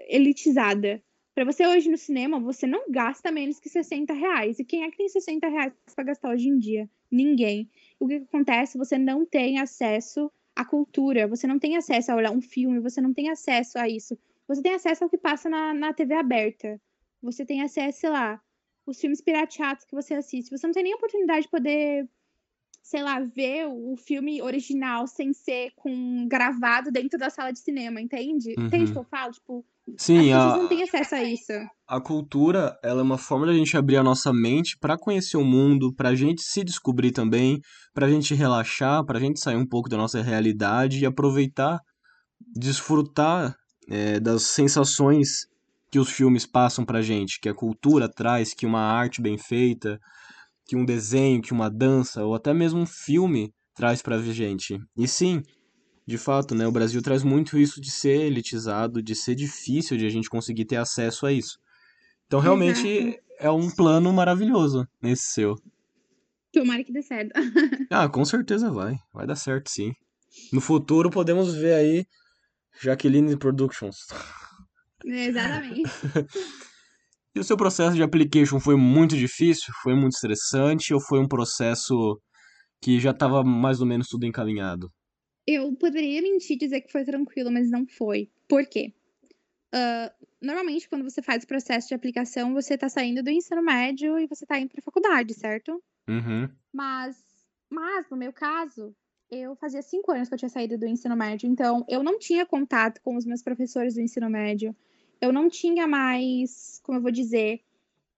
elitizada. Para você hoje no cinema, você não gasta menos que 60 reais. E quem é que tem 60 reais para gastar hoje em dia? Ninguém. O que acontece? Você não tem acesso à cultura, você não tem acesso a olhar um filme, você não tem acesso a isso. Você tem acesso ao que passa na, na TV aberta. Você tem acesso, sei lá, os filmes pirateados que você assiste. Você não tem nem oportunidade de poder sei lá, ver o filme original sem ser com gravado dentro da sala de cinema, entende? Uhum. Entende o que eu falo? Tipo, Sim, as a, não têm acesso a isso. A cultura, ela é uma forma da gente abrir a nossa mente para conhecer o mundo, pra gente se descobrir também, pra gente relaxar, pra gente sair um pouco da nossa realidade e aproveitar, desfrutar é, das sensações que os filmes passam pra gente, que a cultura traz, que uma arte bem feita, que um desenho, que uma dança ou até mesmo um filme traz para a gente. E sim, de fato, né, o Brasil traz muito isso de ser elitizado, de ser difícil de a gente conseguir ter acesso a isso. Então, realmente, Exato. é um plano maravilhoso nesse seu. Tomara que dê certo. ah, com certeza vai. Vai dar certo, sim. No futuro, podemos ver aí Jaqueline Productions. exatamente. E o seu processo de application foi muito difícil? Foi muito estressante? Ou foi um processo que já estava mais ou menos tudo encaminhado? Eu poderia mentir e dizer que foi tranquilo, mas não foi. Por quê? Uh, normalmente, quando você faz o processo de aplicação, você está saindo do ensino médio e você está indo para faculdade, certo? Uhum. Mas, mas, no meu caso, eu fazia cinco anos que eu tinha saído do ensino médio, então eu não tinha contato com os meus professores do ensino médio eu não tinha mais, como eu vou dizer,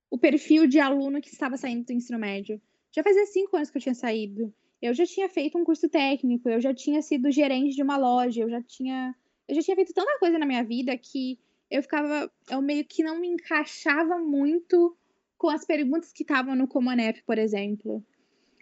o perfil de aluno que estava saindo do ensino médio. Já fazia cinco anos que eu tinha saído. Eu já tinha feito um curso técnico, eu já tinha sido gerente de uma loja, eu já tinha, eu já tinha feito tanta coisa na minha vida que eu ficava, eu meio que não me encaixava muito com as perguntas que estavam no Comanep, por exemplo.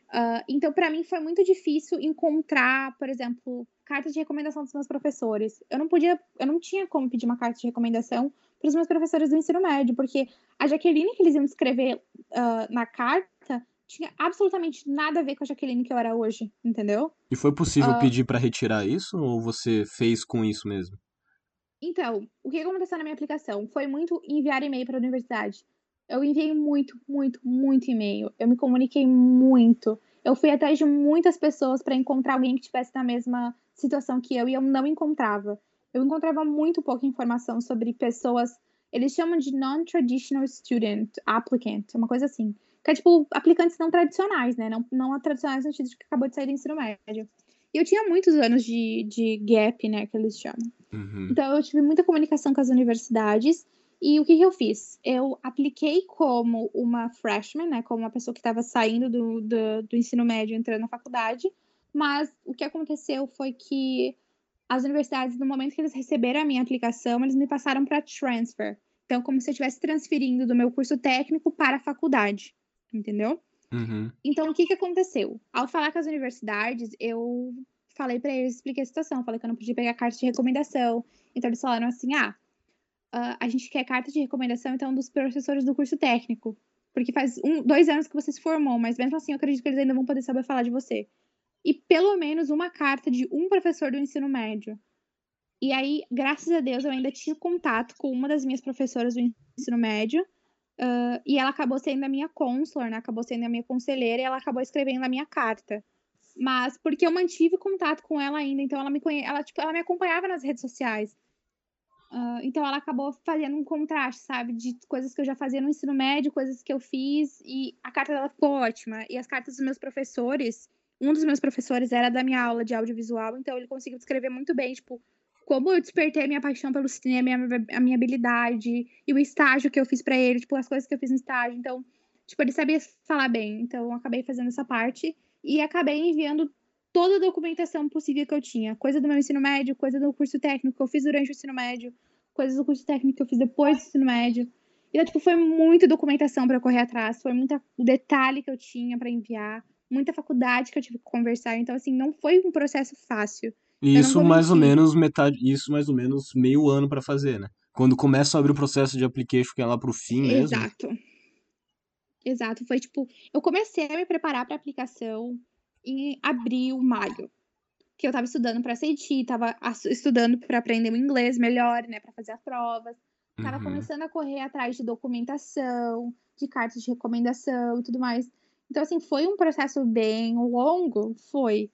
Uh, então, para mim, foi muito difícil encontrar, por exemplo, cartas de recomendação dos meus professores. Eu não podia, eu não tinha como pedir uma carta de recomendação para os meus professores do ensino médio, porque a Jaqueline que eles iam escrever uh, na carta tinha absolutamente nada a ver com a Jaqueline que eu era hoje, entendeu? E foi possível uh, pedir para retirar isso ou você fez com isso mesmo? Então, o que aconteceu na minha aplicação foi muito enviar e-mail para a universidade. Eu enviei muito, muito, muito e-mail. Eu me comuniquei muito. Eu fui atrás de muitas pessoas para encontrar alguém que estivesse na mesma situação que eu e eu não encontrava. Eu encontrava muito pouca informação sobre pessoas. Eles chamam de non-traditional student applicant, uma coisa assim. Que é tipo aplicantes não tradicionais, né? Não, não tradicionais no sentido de que acabou de sair do ensino médio. E eu tinha muitos anos de, de gap, né? Que eles chamam. Uhum. Então eu tive muita comunicação com as universidades. E o que, que eu fiz? Eu apliquei como uma freshman, né? Como uma pessoa que estava saindo do, do, do ensino médio, entrando na faculdade. Mas o que aconteceu foi que as universidades, no momento que eles receberam a minha aplicação, eles me passaram para transfer. Então, como se eu estivesse transferindo do meu curso técnico para a faculdade, entendeu? Uhum. Então, o que, que aconteceu? Ao falar com as universidades, eu falei para eles, expliquei a situação, falei que eu não podia pegar carta de recomendação. Então, eles falaram assim: ah, uh, a gente quer carta de recomendação, então, dos professores do curso técnico. Porque faz um, dois anos que você se formou, mas mesmo assim eu acredito que eles ainda vão poder saber falar de você. E pelo menos uma carta de um professor do ensino médio. E aí, graças a Deus, eu ainda tinha contato com uma das minhas professoras do ensino médio. Uh, e ela acabou sendo a minha consulor, né? Acabou sendo a minha conselheira e ela acabou escrevendo a minha carta. Mas porque eu mantive contato com ela ainda, então ela me conhe... ela, tipo, ela me acompanhava nas redes sociais. Uh, então ela acabou fazendo um contraste, sabe? De coisas que eu já fazia no ensino médio, coisas que eu fiz, e a carta dela ficou ótima. E as cartas dos meus professores, um dos meus professores era da minha aula de audiovisual, então ele conseguiu descrever muito bem, tipo, como eu despertei a minha paixão pelo cinema, a minha, a minha habilidade, e o estágio que eu fiz para ele, tipo, as coisas que eu fiz no estágio. Então, tipo, ele sabia falar bem. Então, eu acabei fazendo essa parte e acabei enviando toda a documentação possível que eu tinha. Coisa do meu ensino médio, coisa do curso técnico que eu fiz durante o ensino médio, coisas do curso técnico que eu fiz depois do ensino médio. E tipo, foi muita documentação para correr atrás, foi muito detalhe que eu tinha para enviar, muita faculdade que eu tive que conversar. Então, assim, não foi um processo fácil. E isso mais ou menos metade, isso mais ou menos meio ano para fazer, né? Quando começa a abrir o processo de application, que é lá pro fim mesmo. Exato. Exato, foi tipo, eu comecei a me preparar para aplicação em abril, maio. Que eu tava estudando para SAT, tava estudando para aprender o inglês melhor, né, para fazer as provas. Tava uhum. começando a correr atrás de documentação, de cartas de recomendação e tudo mais. Então, assim, foi um processo bem longo, foi.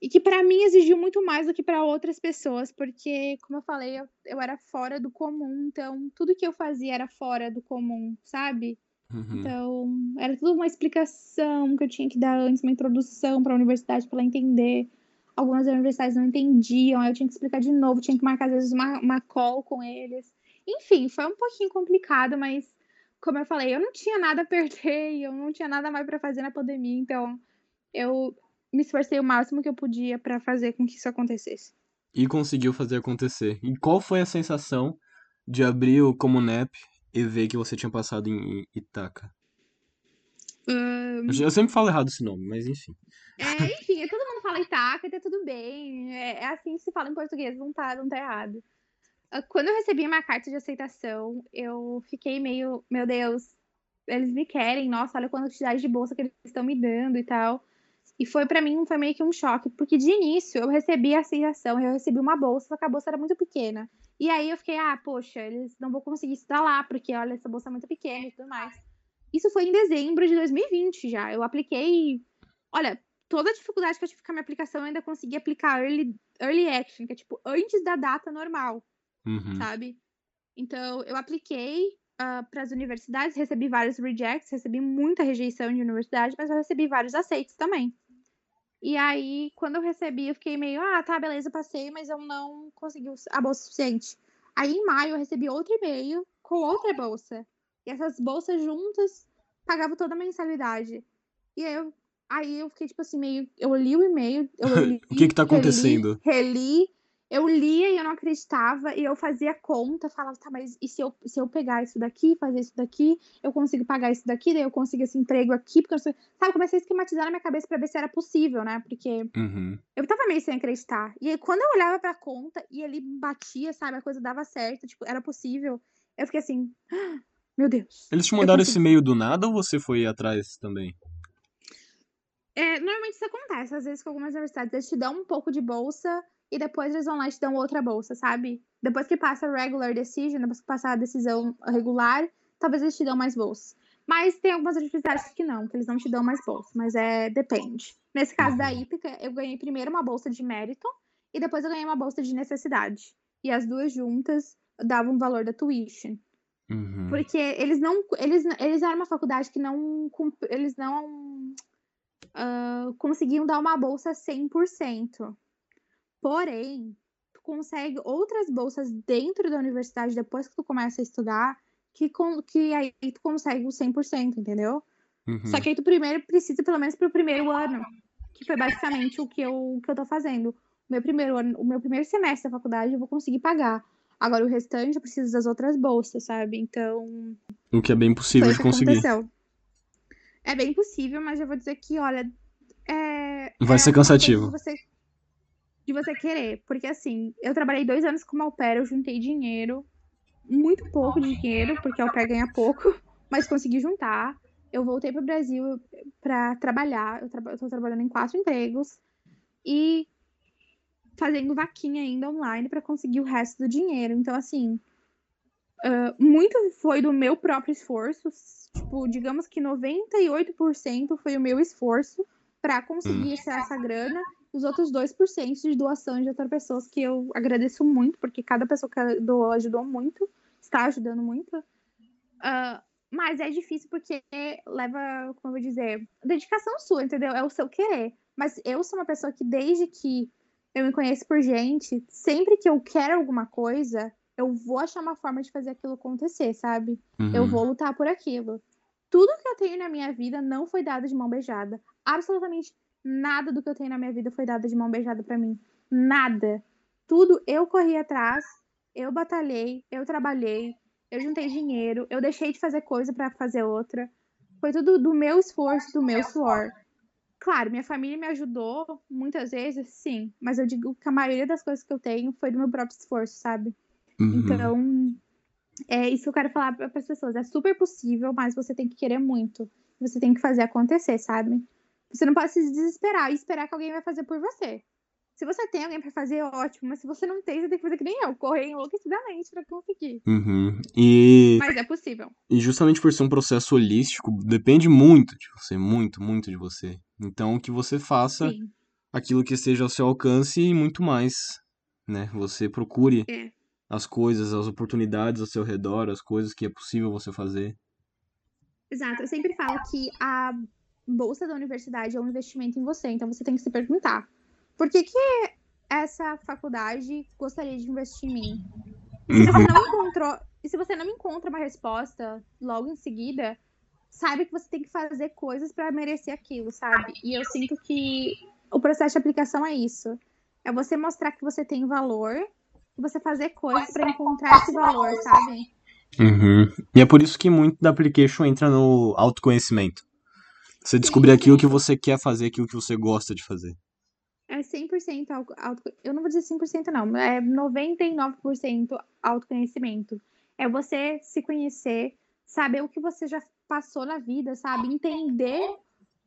E que para mim exigiu muito mais do que para outras pessoas, porque, como eu falei, eu, eu, era fora do comum, então tudo que eu fazia era fora do comum, sabe? Uhum. Então, era tudo uma explicação que eu tinha que dar antes, uma introdução para a universidade para ela entender. Algumas universidades não entendiam, aí eu tinha que explicar de novo, tinha que marcar às vezes uma, uma call com eles. Enfim, foi um pouquinho complicado, mas como eu falei, eu não tinha nada a perder, eu não tinha nada mais para fazer na pandemia, então eu me esforcei o máximo que eu podia para fazer com que isso acontecesse. E conseguiu fazer acontecer. E qual foi a sensação de abrir o Comunep e ver que você tinha passado em Itaca? Um... Eu sempre falo errado esse nome, mas enfim. É, enfim, todo mundo fala Itaca, tá tudo bem. É, é, assim que se fala em português, não tá, não tá errado. Ah, quando eu recebi minha carta de aceitação, eu fiquei meio, meu Deus, eles me querem, nossa, olha a quantidade de bolsa que eles estão me dando e tal. E foi para mim, foi meio que um choque, porque de início eu recebi a aceitação, eu recebi uma bolsa, só que a bolsa era muito pequena. E aí eu fiquei, ah, poxa, eles não vão conseguir estudar lá, porque olha, essa bolsa é muito pequena e tudo mais. Isso foi em dezembro de 2020 já. Eu apliquei. Olha, toda a dificuldade que eu tive com a minha aplicação, eu ainda consegui aplicar early, early action, que é tipo antes da data normal, uhum. sabe? Então, eu apliquei uh, para as universidades, recebi vários rejects, recebi muita rejeição de universidade, mas eu recebi vários aceites também. E aí, quando eu recebi, eu fiquei meio, ah, tá, beleza, passei, mas eu não consegui a bolsa suficiente. Aí, em maio, eu recebi outro e-mail com outra bolsa. E essas bolsas juntas pagavam toda a mensalidade. E aí eu, aí eu fiquei, tipo assim, meio. Eu li o e-mail. o que que tá acontecendo? Reli, reli eu lia e eu não acreditava, e eu fazia conta, falava, tá, mas e se eu, se eu pegar isso daqui, fazer isso daqui, eu consigo pagar isso daqui, daí eu consigo esse emprego aqui, porque eu sei... Sabe, comecei a esquematizar na minha cabeça pra ver se era possível, né? Porque Uhum. eu tava meio sem acreditar. E aí, quando eu olhava pra conta e ele batia, sabe, a coisa dava certo, tipo, era possível, eu fiquei assim, "Ah, meu Deus. Eles te mandaram esse e-mail do nada ou você foi atrás também? É, normalmente isso acontece, às vezes com algumas universidades, eles te dão um pouco de bolsa e depois eles vão lá e te dão outra bolsa, sabe? Depois que passa a regular decision, depois que passa a decisão regular, talvez eles te dão mais bolsa. Mas tem algumas universidades que não, que eles não te dão mais bolsa, mas é depende. Nesse caso da Uhum. Ípica, eu ganhei primeiro uma bolsa de mérito e depois eu ganhei uma bolsa de necessidade. E as duas juntas davam o valor da tuition. Uhum. Porque eles não. Eles, eles eram uma faculdade que não. Eles não ah, conseguiam dar uma bolsa 100%. Porém, tu consegue outras bolsas dentro da universidade depois que tu começa a estudar, que, com, que aí tu consegue o 100%, entendeu? Uhum. Só que aí tu primeiro precisa, pelo menos pro primeiro ano, que foi basicamente o que eu, que eu tô fazendo. O meu primeiro ano, o meu primeiro semestre da faculdade eu vou conseguir pagar. Agora o restante eu preciso das outras bolsas, sabe? Então, O que é bem possível de conseguir. aconteceu. É bem possível, mas eu vou dizer que, olha, é, Vai é ser cansativo. Você, de você querer. Porque assim, eu trabalhei dois anos como au pair, eu juntei dinheiro, muito pouco dinheiro, porque au pair ganha pouco, mas consegui juntar. Eu voltei pro Brasil pra trabalhar. Eu, eu tô trabalhando em quatro empregos e fazendo vaquinha ainda online pra conseguir o resto do dinheiro. Então, assim, ah, muito foi do meu próprio esforço. Tipo, digamos que 98% foi o meu esforço pra conseguir essa, essa grana. Os outros 2% de doações de outras pessoas, que eu agradeço muito, porque cada pessoa que doou ajudou muito, está ajudando muito. Ah, mas é difícil porque leva, como eu vou dizer, dedicação sua, entendeu? É o seu querer. Mas eu sou uma pessoa que, desde que eu me conheço por gente, sempre que eu quero alguma coisa, eu vou achar uma forma de fazer aquilo acontecer, sabe? Eu Uhum. vou lutar por aquilo. Tudo que eu tenho na minha vida não foi dado de mão beijada. Absolutamente nada do que eu tenho na minha vida foi dado de mão beijada pra mim. Nada. Tudo eu corri atrás, eu batalhei, eu trabalhei, eu juntei dinheiro, eu deixei de fazer coisa pra fazer outra. Foi tudo do meu esforço, do meu suor. Claro, minha família me ajudou muitas vezes, sim, mas eu digo que a maioria das coisas que eu tenho foi do meu próprio esforço, sabe? Uhum. Então, é isso que eu quero falar para as pessoas. É super possível, mas você tem que querer muito. Você tem que fazer acontecer, sabe? Você não pode se desesperar e esperar que alguém vai fazer por você. Se você tem alguém para fazer, ótimo. Mas se você não tem, você tem que fazer que nem eu, correr enlouquecidamente para conseguir. Uhum. E, Mas é possível. e justamente por ser um processo holístico, depende muito de você, muito, muito de você. Então, que você faça Sim. aquilo que esteja ao seu alcance e muito mais, né? Você procure É. as coisas, as oportunidades ao seu redor, as coisas que é possível você fazer. Exato. Eu sempre falo que a bolsa da universidade é um investimento em você. Então você tem que se perguntar: por que, que essa faculdade gostaria de investir em mim? E se você não encontrou, e se você não encontra uma resposta logo em seguida, saiba que você tem que fazer coisas para merecer aquilo, sabe? E eu sinto que o processo de aplicação é isso. É você mostrar que você tem valor e você fazer coisas para encontrar esse valor, sabe? Uhum. E é por isso que muito da application entra no autoconhecimento. Você descobrir aquilo que você quer fazer, aquilo que você gosta de fazer. É 100% auto, auto, eu não vou dizer 100% não, é 99% autoconhecimento. É você se conhecer, saber o que você já passou na vida, sabe? Entender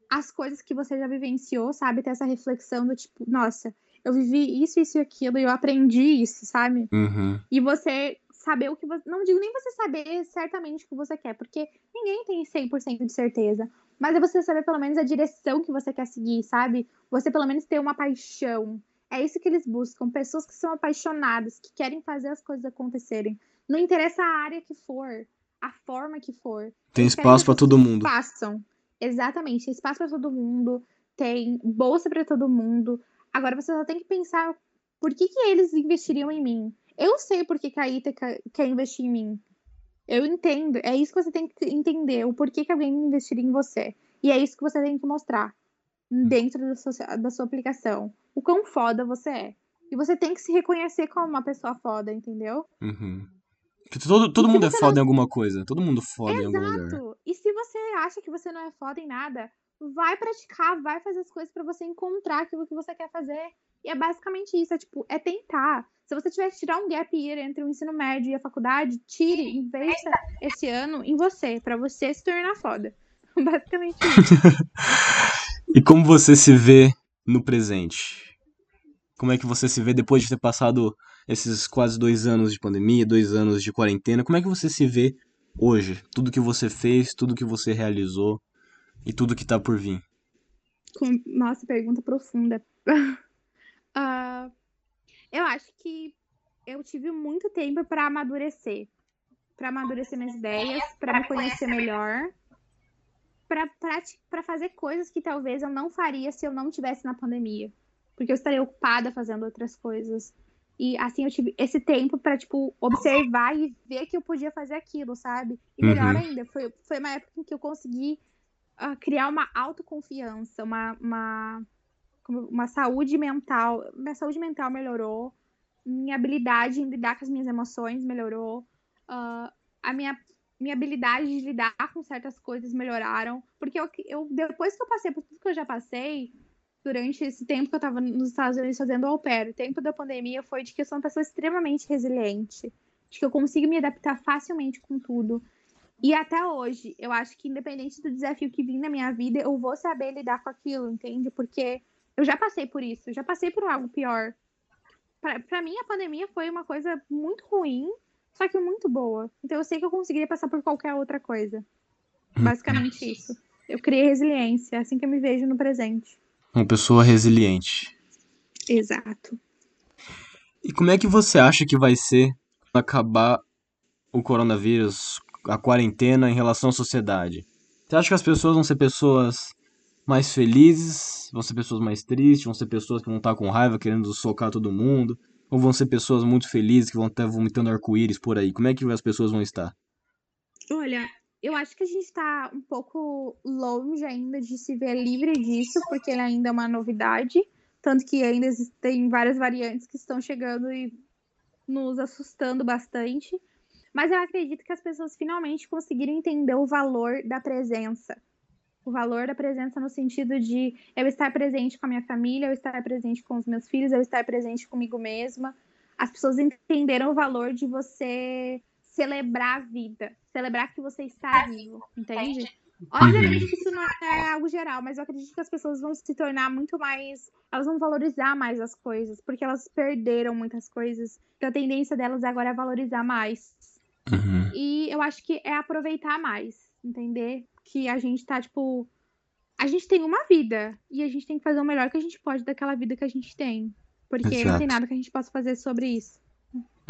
as coisas que você já vivenciou, sabe? Ter essa reflexão do tipo, nossa, eu vivi isso, isso e aquilo e eu aprendi isso, sabe? Uhum. E você saber o que você. Não digo nem você saber certamente o que você quer, porque ninguém tem 100% de certeza. Mas é você saber pelo menos a direção que você quer seguir, sabe? Você pelo menos ter uma paixão. É isso que eles buscam. Pessoas que são apaixonadas, que querem fazer as coisas acontecerem. Não interessa a área que for, a forma que for. Tem espaço pessoas todo mundo. Façam. Exatamente. Tem espaço pra todo mundo. Tem bolsa pra todo mundo. Agora você só tem que pensar por que, que eles investiriam em mim. Eu sei por que, que a Ítaca quer investir em mim. Eu entendo. É isso que você tem que entender. O porquê que alguém investiria em você. E é isso que você tem que mostrar dentro da sua, da sua aplicação. O quão foda você é. E você tem que se reconhecer como uma pessoa foda, entendeu? Uhum. Todo, todo mundo é foda em alguma coisa. Todo mundo foda em algum lugar. Exato. E se você acha que você não é foda em nada, vai praticar, vai fazer as coisas pra você encontrar aquilo que você quer fazer. E é basicamente isso, é tipo, é tentar. Se você tiver que tirar um gap year entre o ensino médio e a faculdade, tire, investa esse ano em você, pra você se tornar foda. Basicamente isso. E como você se vê no presente? Como é que você se vê depois de ter passado esses quase dois anos de pandemia, dois anos de quarentena? Como é que você se vê hoje? Tudo que você fez, tudo que você realizou e tudo que tá por vir. Com- Nossa, pergunta profunda. Ah, eu acho que eu tive muito tempo pra amadurecer, Pra amadurecer minhas ideias, pra me conhecer melhor, pra fazer coisas que talvez eu não faria se eu não tivesse na pandemia, porque eu estaria ocupada fazendo outras coisas. E assim eu tive esse tempo pra tipo observar e ver que eu podia fazer aquilo, sabe? E melhor Uhum. ainda, foi, foi uma época em que eu consegui ah, criar uma autoconfiança, uma, uma, uma saúde mental. Minha saúde mental melhorou, minha habilidade em lidar com as minhas emoções melhorou, ah, a minha, minha habilidade de lidar com certas coisas melhoraram. Porque eu, eu, depois que eu passei por tudo que eu já passei, durante esse tempo que eu tava nos Estados Unidos fazendo au pair, o tempo da pandemia foi de que eu sou uma pessoa extremamente resiliente, de que eu consigo me adaptar facilmente com tudo. E até hoje, eu acho que independente do desafio que vir na minha vida, eu vou saber lidar com aquilo, entende? Porque eu já passei por isso, já passei por algo pior. Pra, pra mim, a pandemia foi uma coisa muito ruim, só que muito boa. Então eu sei que eu conseguiria passar por qualquer outra coisa. Basicamente isso. Eu criei resiliência, é assim que eu me vejo no presente. Uma pessoa resiliente. Exato. E como é que você acha que vai ser acabar o coronavírus, a quarentena em relação à sociedade? Você acha que as pessoas vão ser pessoas mais felizes, vão ser pessoas mais tristes, vão ser pessoas que vão estar com raiva querendo socar todo mundo, ou vão ser pessoas muito felizes que vão estar vomitando arco-íris por aí? Como é que as pessoas vão estar? Olha, eu acho que a gente tá um pouco longe ainda de se ver livre disso, porque ele ainda é uma novidade. Tanto que ainda existem várias variantes que estão chegando e nos assustando bastante. Mas eu acredito que as pessoas finalmente conseguiram entender o valor da presença. O valor da presença no sentido de eu estar presente com a minha família, eu estar presente com os meus filhos, eu estar presente comigo mesma. As pessoas entenderam o valor de você celebrar a vida, celebrar que você está vivo, entende? Obviamente que isso não é algo geral, mas eu acredito que as pessoas vão se tornar muito mais. Elas vão valorizar mais as coisas, porque elas perderam muitas coisas. Então a tendência delas agora é valorizar mais. Uhum. E eu acho que é aproveitar mais, entender? Que a gente tá, tipo. A gente tem uma vida e a gente tem que fazer o melhor que a gente pode daquela vida que a gente tem. Porque não Exato. tem nada que a gente possa fazer sobre isso,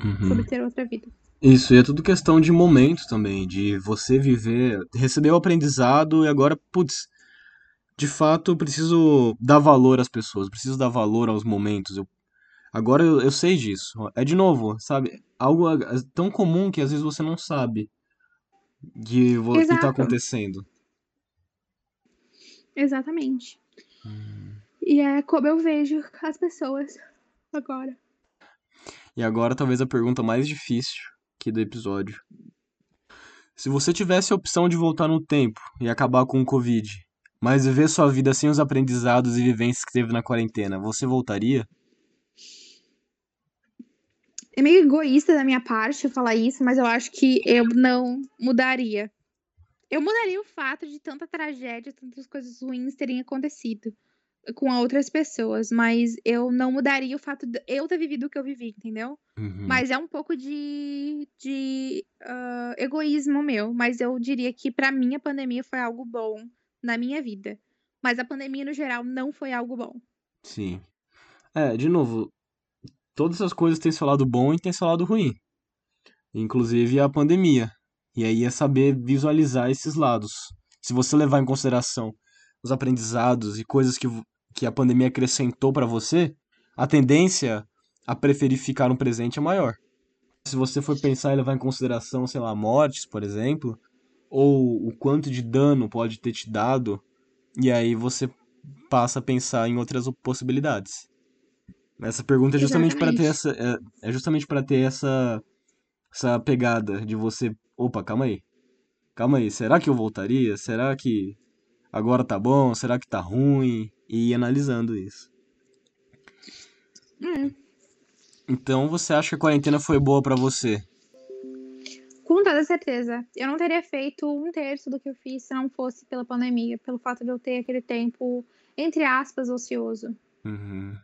Uhum. sobre ter outra vida. Isso, e é tudo questão de momento também, de você viver, receber o aprendizado e agora, putz, de fato eu preciso dar valor às pessoas, preciso dar valor aos momentos. Eu, agora eu, eu sei disso. É de novo, sabe? Algo a- tão comum que às vezes você não sabe vo- que tá acontecendo. Exatamente. E é como eu vejo as pessoas agora. E agora talvez a pergunta mais difícil aqui do episódio. Se você tivesse a opção de voltar no tempo e acabar com o Covid, mas viver sua vida sem os aprendizados e vivências que teve na quarentena, você voltaria? É meio egoísta da minha parte falar isso, mas eu acho que eu não mudaria. Eu mudaria o fato de tanta tragédia, tantas coisas ruins terem acontecido com outras pessoas, mas eu não mudaria o fato de eu ter vivido o que eu vivi, entendeu? Uhum. Mas é um pouco de, de ah, egoísmo meu. Mas eu diria que pra mim a pandemia foi algo bom na minha vida. Mas a pandemia, no geral, não foi algo bom. Sim. É, de novo, todas essas coisas têm seu lado bom e têm seu lado ruim. Inclusive a pandemia. E aí é saber visualizar esses lados. Se você levar em consideração os aprendizados e coisas que, que a pandemia acrescentou pra você, a tendência a preferir ficar no presente é maior. Se você for pensar e levar em consideração, sei lá, mortes, por exemplo, ou o quanto de dano pode ter te dado, e aí você passa a pensar em outras possibilidades. Essa pergunta é justamente para ter Exatamente. essa é, é justamente para ter essa essa pegada de você, opa, calma aí. Calma aí, será que eu voltaria? Será que agora tá bom? Será que tá ruim? E ir analisando isso. Hum, Então, você acha que a quarentena foi boa pra você? com toda certeza. Eu não teria feito um terço do que eu fiz se não fosse pela pandemia, pelo fato de eu ter aquele tempo, entre aspas, ocioso. Uhum.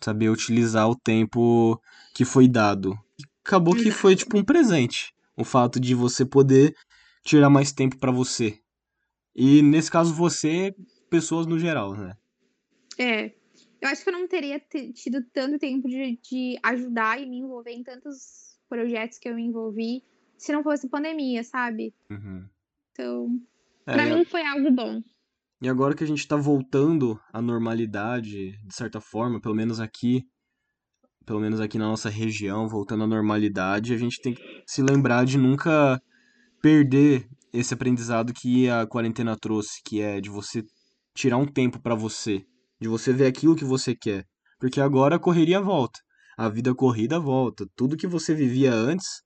Saber utilizar o tempo que foi dado. Acabou que foi tipo um presente. O fato de você poder tirar mais tempo pra você. E nesse caso você, pessoas no geral, né? É. Eu acho que eu não teria te- tido tanto tempo de, de ajudar e me envolver em tantos projetos que eu me envolvi se não fosse pandemia, sabe? Uhum. Então, É, pra mim foi algo bom. E agora que a gente tá voltando à normalidade, de certa forma, pelo menos aqui, pelo menos aqui na nossa região, voltando à normalidade, a gente tem que se lembrar de nunca perder esse aprendizado que a quarentena trouxe, que é de você tirar um tempo pra você, de você ver aquilo que você quer. Porque agora a correria volta, a vida corrida volta, tudo que você vivia antes,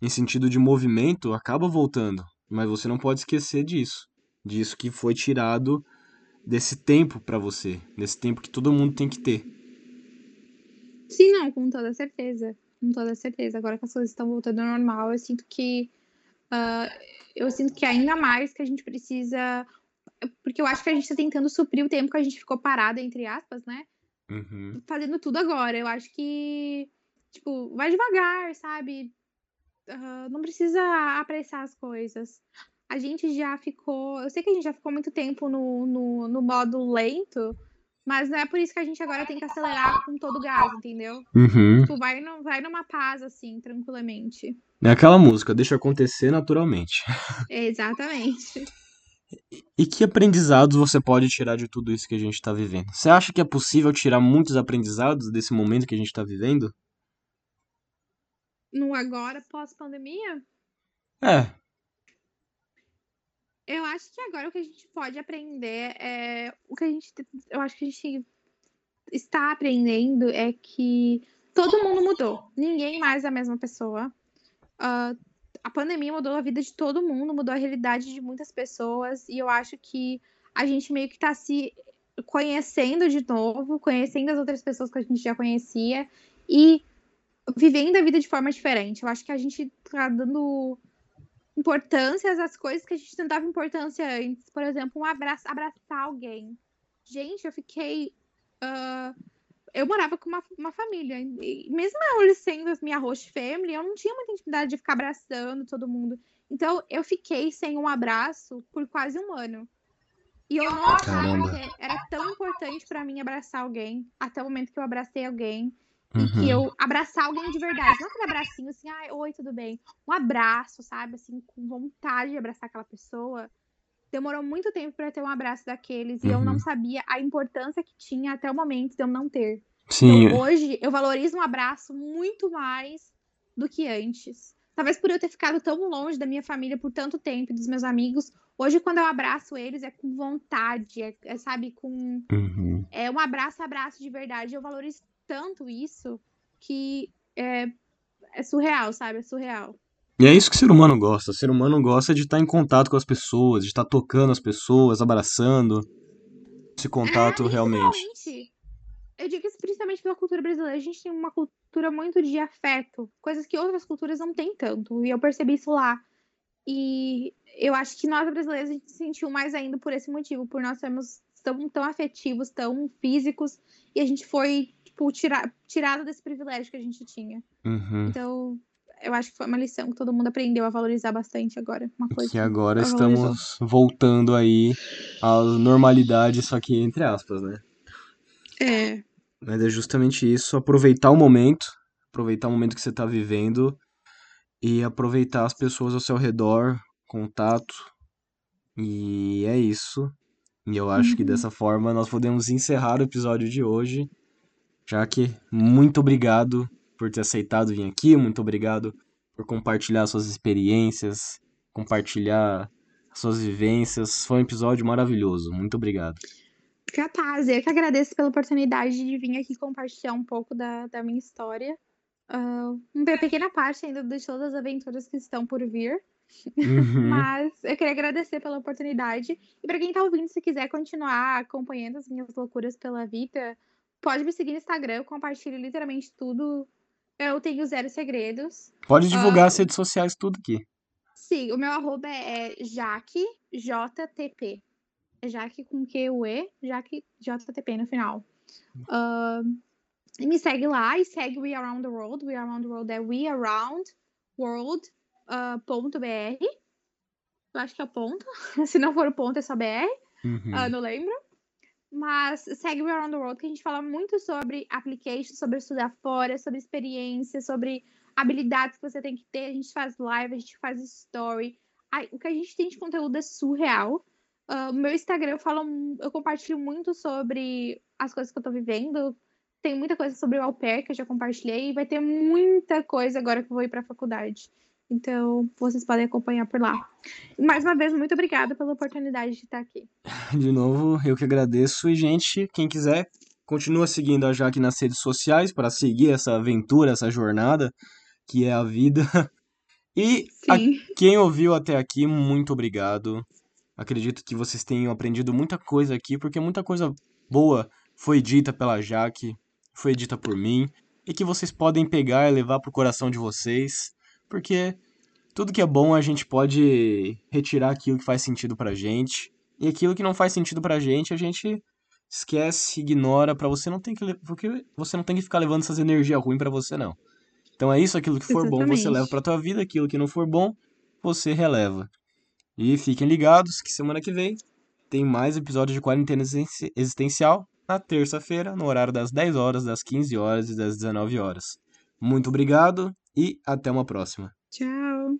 em sentido de movimento, acaba voltando, mas você não pode esquecer disso, disso que foi tirado desse tempo pra você, desse tempo que todo mundo tem que ter. Sim, não, com toda certeza. Com toda certeza. Agora que as coisas estão voltando ao normal, eu sinto que. ah, eu sinto que ainda mais que a gente precisa. Porque eu acho que a gente tá tentando suprir o tempo que a gente ficou parada, entre aspas, né? Uhum. Fazendo tudo agora. Eu acho que. Tipo, vai devagar, sabe? Ah, não precisa apressar as coisas. A gente já ficou. Eu sei que a gente já ficou muito tempo no, no, no modo lento, mas não é por isso que a gente agora tem que acelerar com todo o gás, entendeu? Uhum. Tipo, vai, no, vai numa paz, assim, tranquilamente. É aquela música, deixa acontecer naturalmente. Exatamente. E que aprendizados você pode tirar de tudo isso que a gente está vivendo? Você acha que é possível tirar muitos aprendizados desse momento que a gente está vivendo? No agora, pós-pandemia, É. eu acho que agora o que a gente pode aprender é. O que a gente. Eu acho que a gente está aprendendo é que todo mundo mudou. Ninguém mais é a mesma pessoa. Ah, a pandemia mudou a vida de todo mundo, mudou a realidade de muitas pessoas, e eu acho que a gente meio que tá se conhecendo de novo, conhecendo as outras pessoas que a gente já conhecia e vivendo a vida de forma diferente. Eu acho que a gente tá dando importância às coisas que a gente não dava importância antes. Por exemplo, um abraço, abraçar alguém. Gente, eu fiquei. ah, eu morava com uma, uma família. E mesmo eu sendo minha host family, eu não tinha muita intimidade de ficar abraçando todo mundo. Então, eu fiquei sem um abraço por quase um ano. E eu não achava que era tão importante pra mim abraçar alguém, até o momento que eu abracei alguém. E Uhum. que eu abraçar alguém de verdade. Não aquele abracinho assim, ai, oi, tudo bem. Um abraço, sabe? Assim, com vontade de abraçar aquela pessoa. Demorou muito tempo pra ter um abraço daqueles. E eu não Uhum. sabia a importância que tinha até o momento de eu não ter. Sim, Então, hoje, eu valorizo um abraço muito mais do que antes. Talvez por eu ter ficado tão longe da minha família por tanto tempo, e dos meus amigos. Hoje, quando eu abraço eles, é com vontade, é, é, sabe, com. Uhum. É um abraço, abraço de verdade. Eu valorizo tanto isso que é, é surreal, sabe? É surreal. E é isso que o ser humano gosta. O ser humano gosta de estar em contato com as pessoas, de estar tocando as pessoas, abraçando. Esse contato é, realmente. Eu digo isso principalmente pela cultura brasileira. A gente tem uma cultura muito de afeto, coisas que outras culturas não têm tanto. E eu percebi isso lá. E eu acho que nós brasileiros a gente se sentiu mais ainda por esse motivo, por nós sermos tão, tão afetivos, tão físicos, e a gente foi, tipo, tira, tirado desse privilégio que a gente tinha. Uhum. Então, eu acho que foi uma lição que todo mundo aprendeu a valorizar bastante agora. Uma coisa Que agora valorizou. estamos voltando aí à normalidade, só que entre aspas, né? É. Mas é justamente isso, aproveitar o momento, aproveitar o momento que você está vivendo e aproveitar as pessoas ao seu redor, contato. E é isso. E eu acho que Uhum. dessa forma nós podemos encerrar o episódio de hoje. Já que muito obrigado por ter aceitado vir aqui, muito obrigado por compartilhar suas experiências, compartilhar suas vivências. Foi um episódio maravilhoso. Muito obrigado. Capaz, eu que agradeço pela oportunidade de vir aqui compartilhar um pouco da, da minha história. Uh, uma pequena parte ainda de todas as aventuras que estão por vir. Uhum. Mas eu queria agradecer pela oportunidade. E para quem está ouvindo, se quiser continuar acompanhando as minhas loucuras pela vida, pode me seguir no Instagram. Eu compartilho literalmente tudo. Eu tenho zero segredos. Pode divulgar uh, as redes sociais, tudo aqui. Sim, o meu arroba é Jaque, JTP. É Jaque com Q-U-E, Jaque JTP no final. Uh, me segue lá e segue We Around the World. We Around the World é We Around World uh, ponto .br. Eu acho que é o ponto. Se não for o ponto, é só BR. Uhum. Uh, não lembro. Mas segue o Around the World, que a gente fala muito sobre applications, sobre estudar fora, sobre experiência, sobre habilidades que você tem que ter. A gente faz live, a gente faz story. O que a gente tem de conteúdo é surreal. Uh, meu Instagram eu falo, eu compartilho muito sobre as coisas que eu tô vivendo. Tem muita coisa sobre o au pair que eu já compartilhei. E vai ter muita coisa agora que eu vou ir pra faculdade. Então, vocês podem acompanhar por lá. Mais uma vez, muito obrigada pela oportunidade de estar aqui. De novo, eu que agradeço. E, gente, quem quiser, continua seguindo a Jaque nas redes sociais para seguir essa aventura, essa jornada que é a vida. E a, quem ouviu até aqui, muito obrigado. Acredito que vocês tenham aprendido muita coisa aqui, porque muita coisa boa foi dita pela Jaque, foi dita por mim, e que vocês podem pegar e levar pro coração de vocês porque tudo que é bom a gente pode retirar aquilo que faz sentido pra gente, e aquilo que não faz sentido pra gente a gente esquece, ignora, para você não tem que porque você não tem que ficar levando essas energias ruins para você não. Então é isso, aquilo que for Exatamente. bom você leva para tua vida, aquilo que não for bom você releva. E fiquem ligados que semana que vem tem mais episódios de quarentena existencial na terça-feira, no horário das 10 horas, das 15 horas e das 19 horas. Muito obrigado e até uma próxima. Tchau!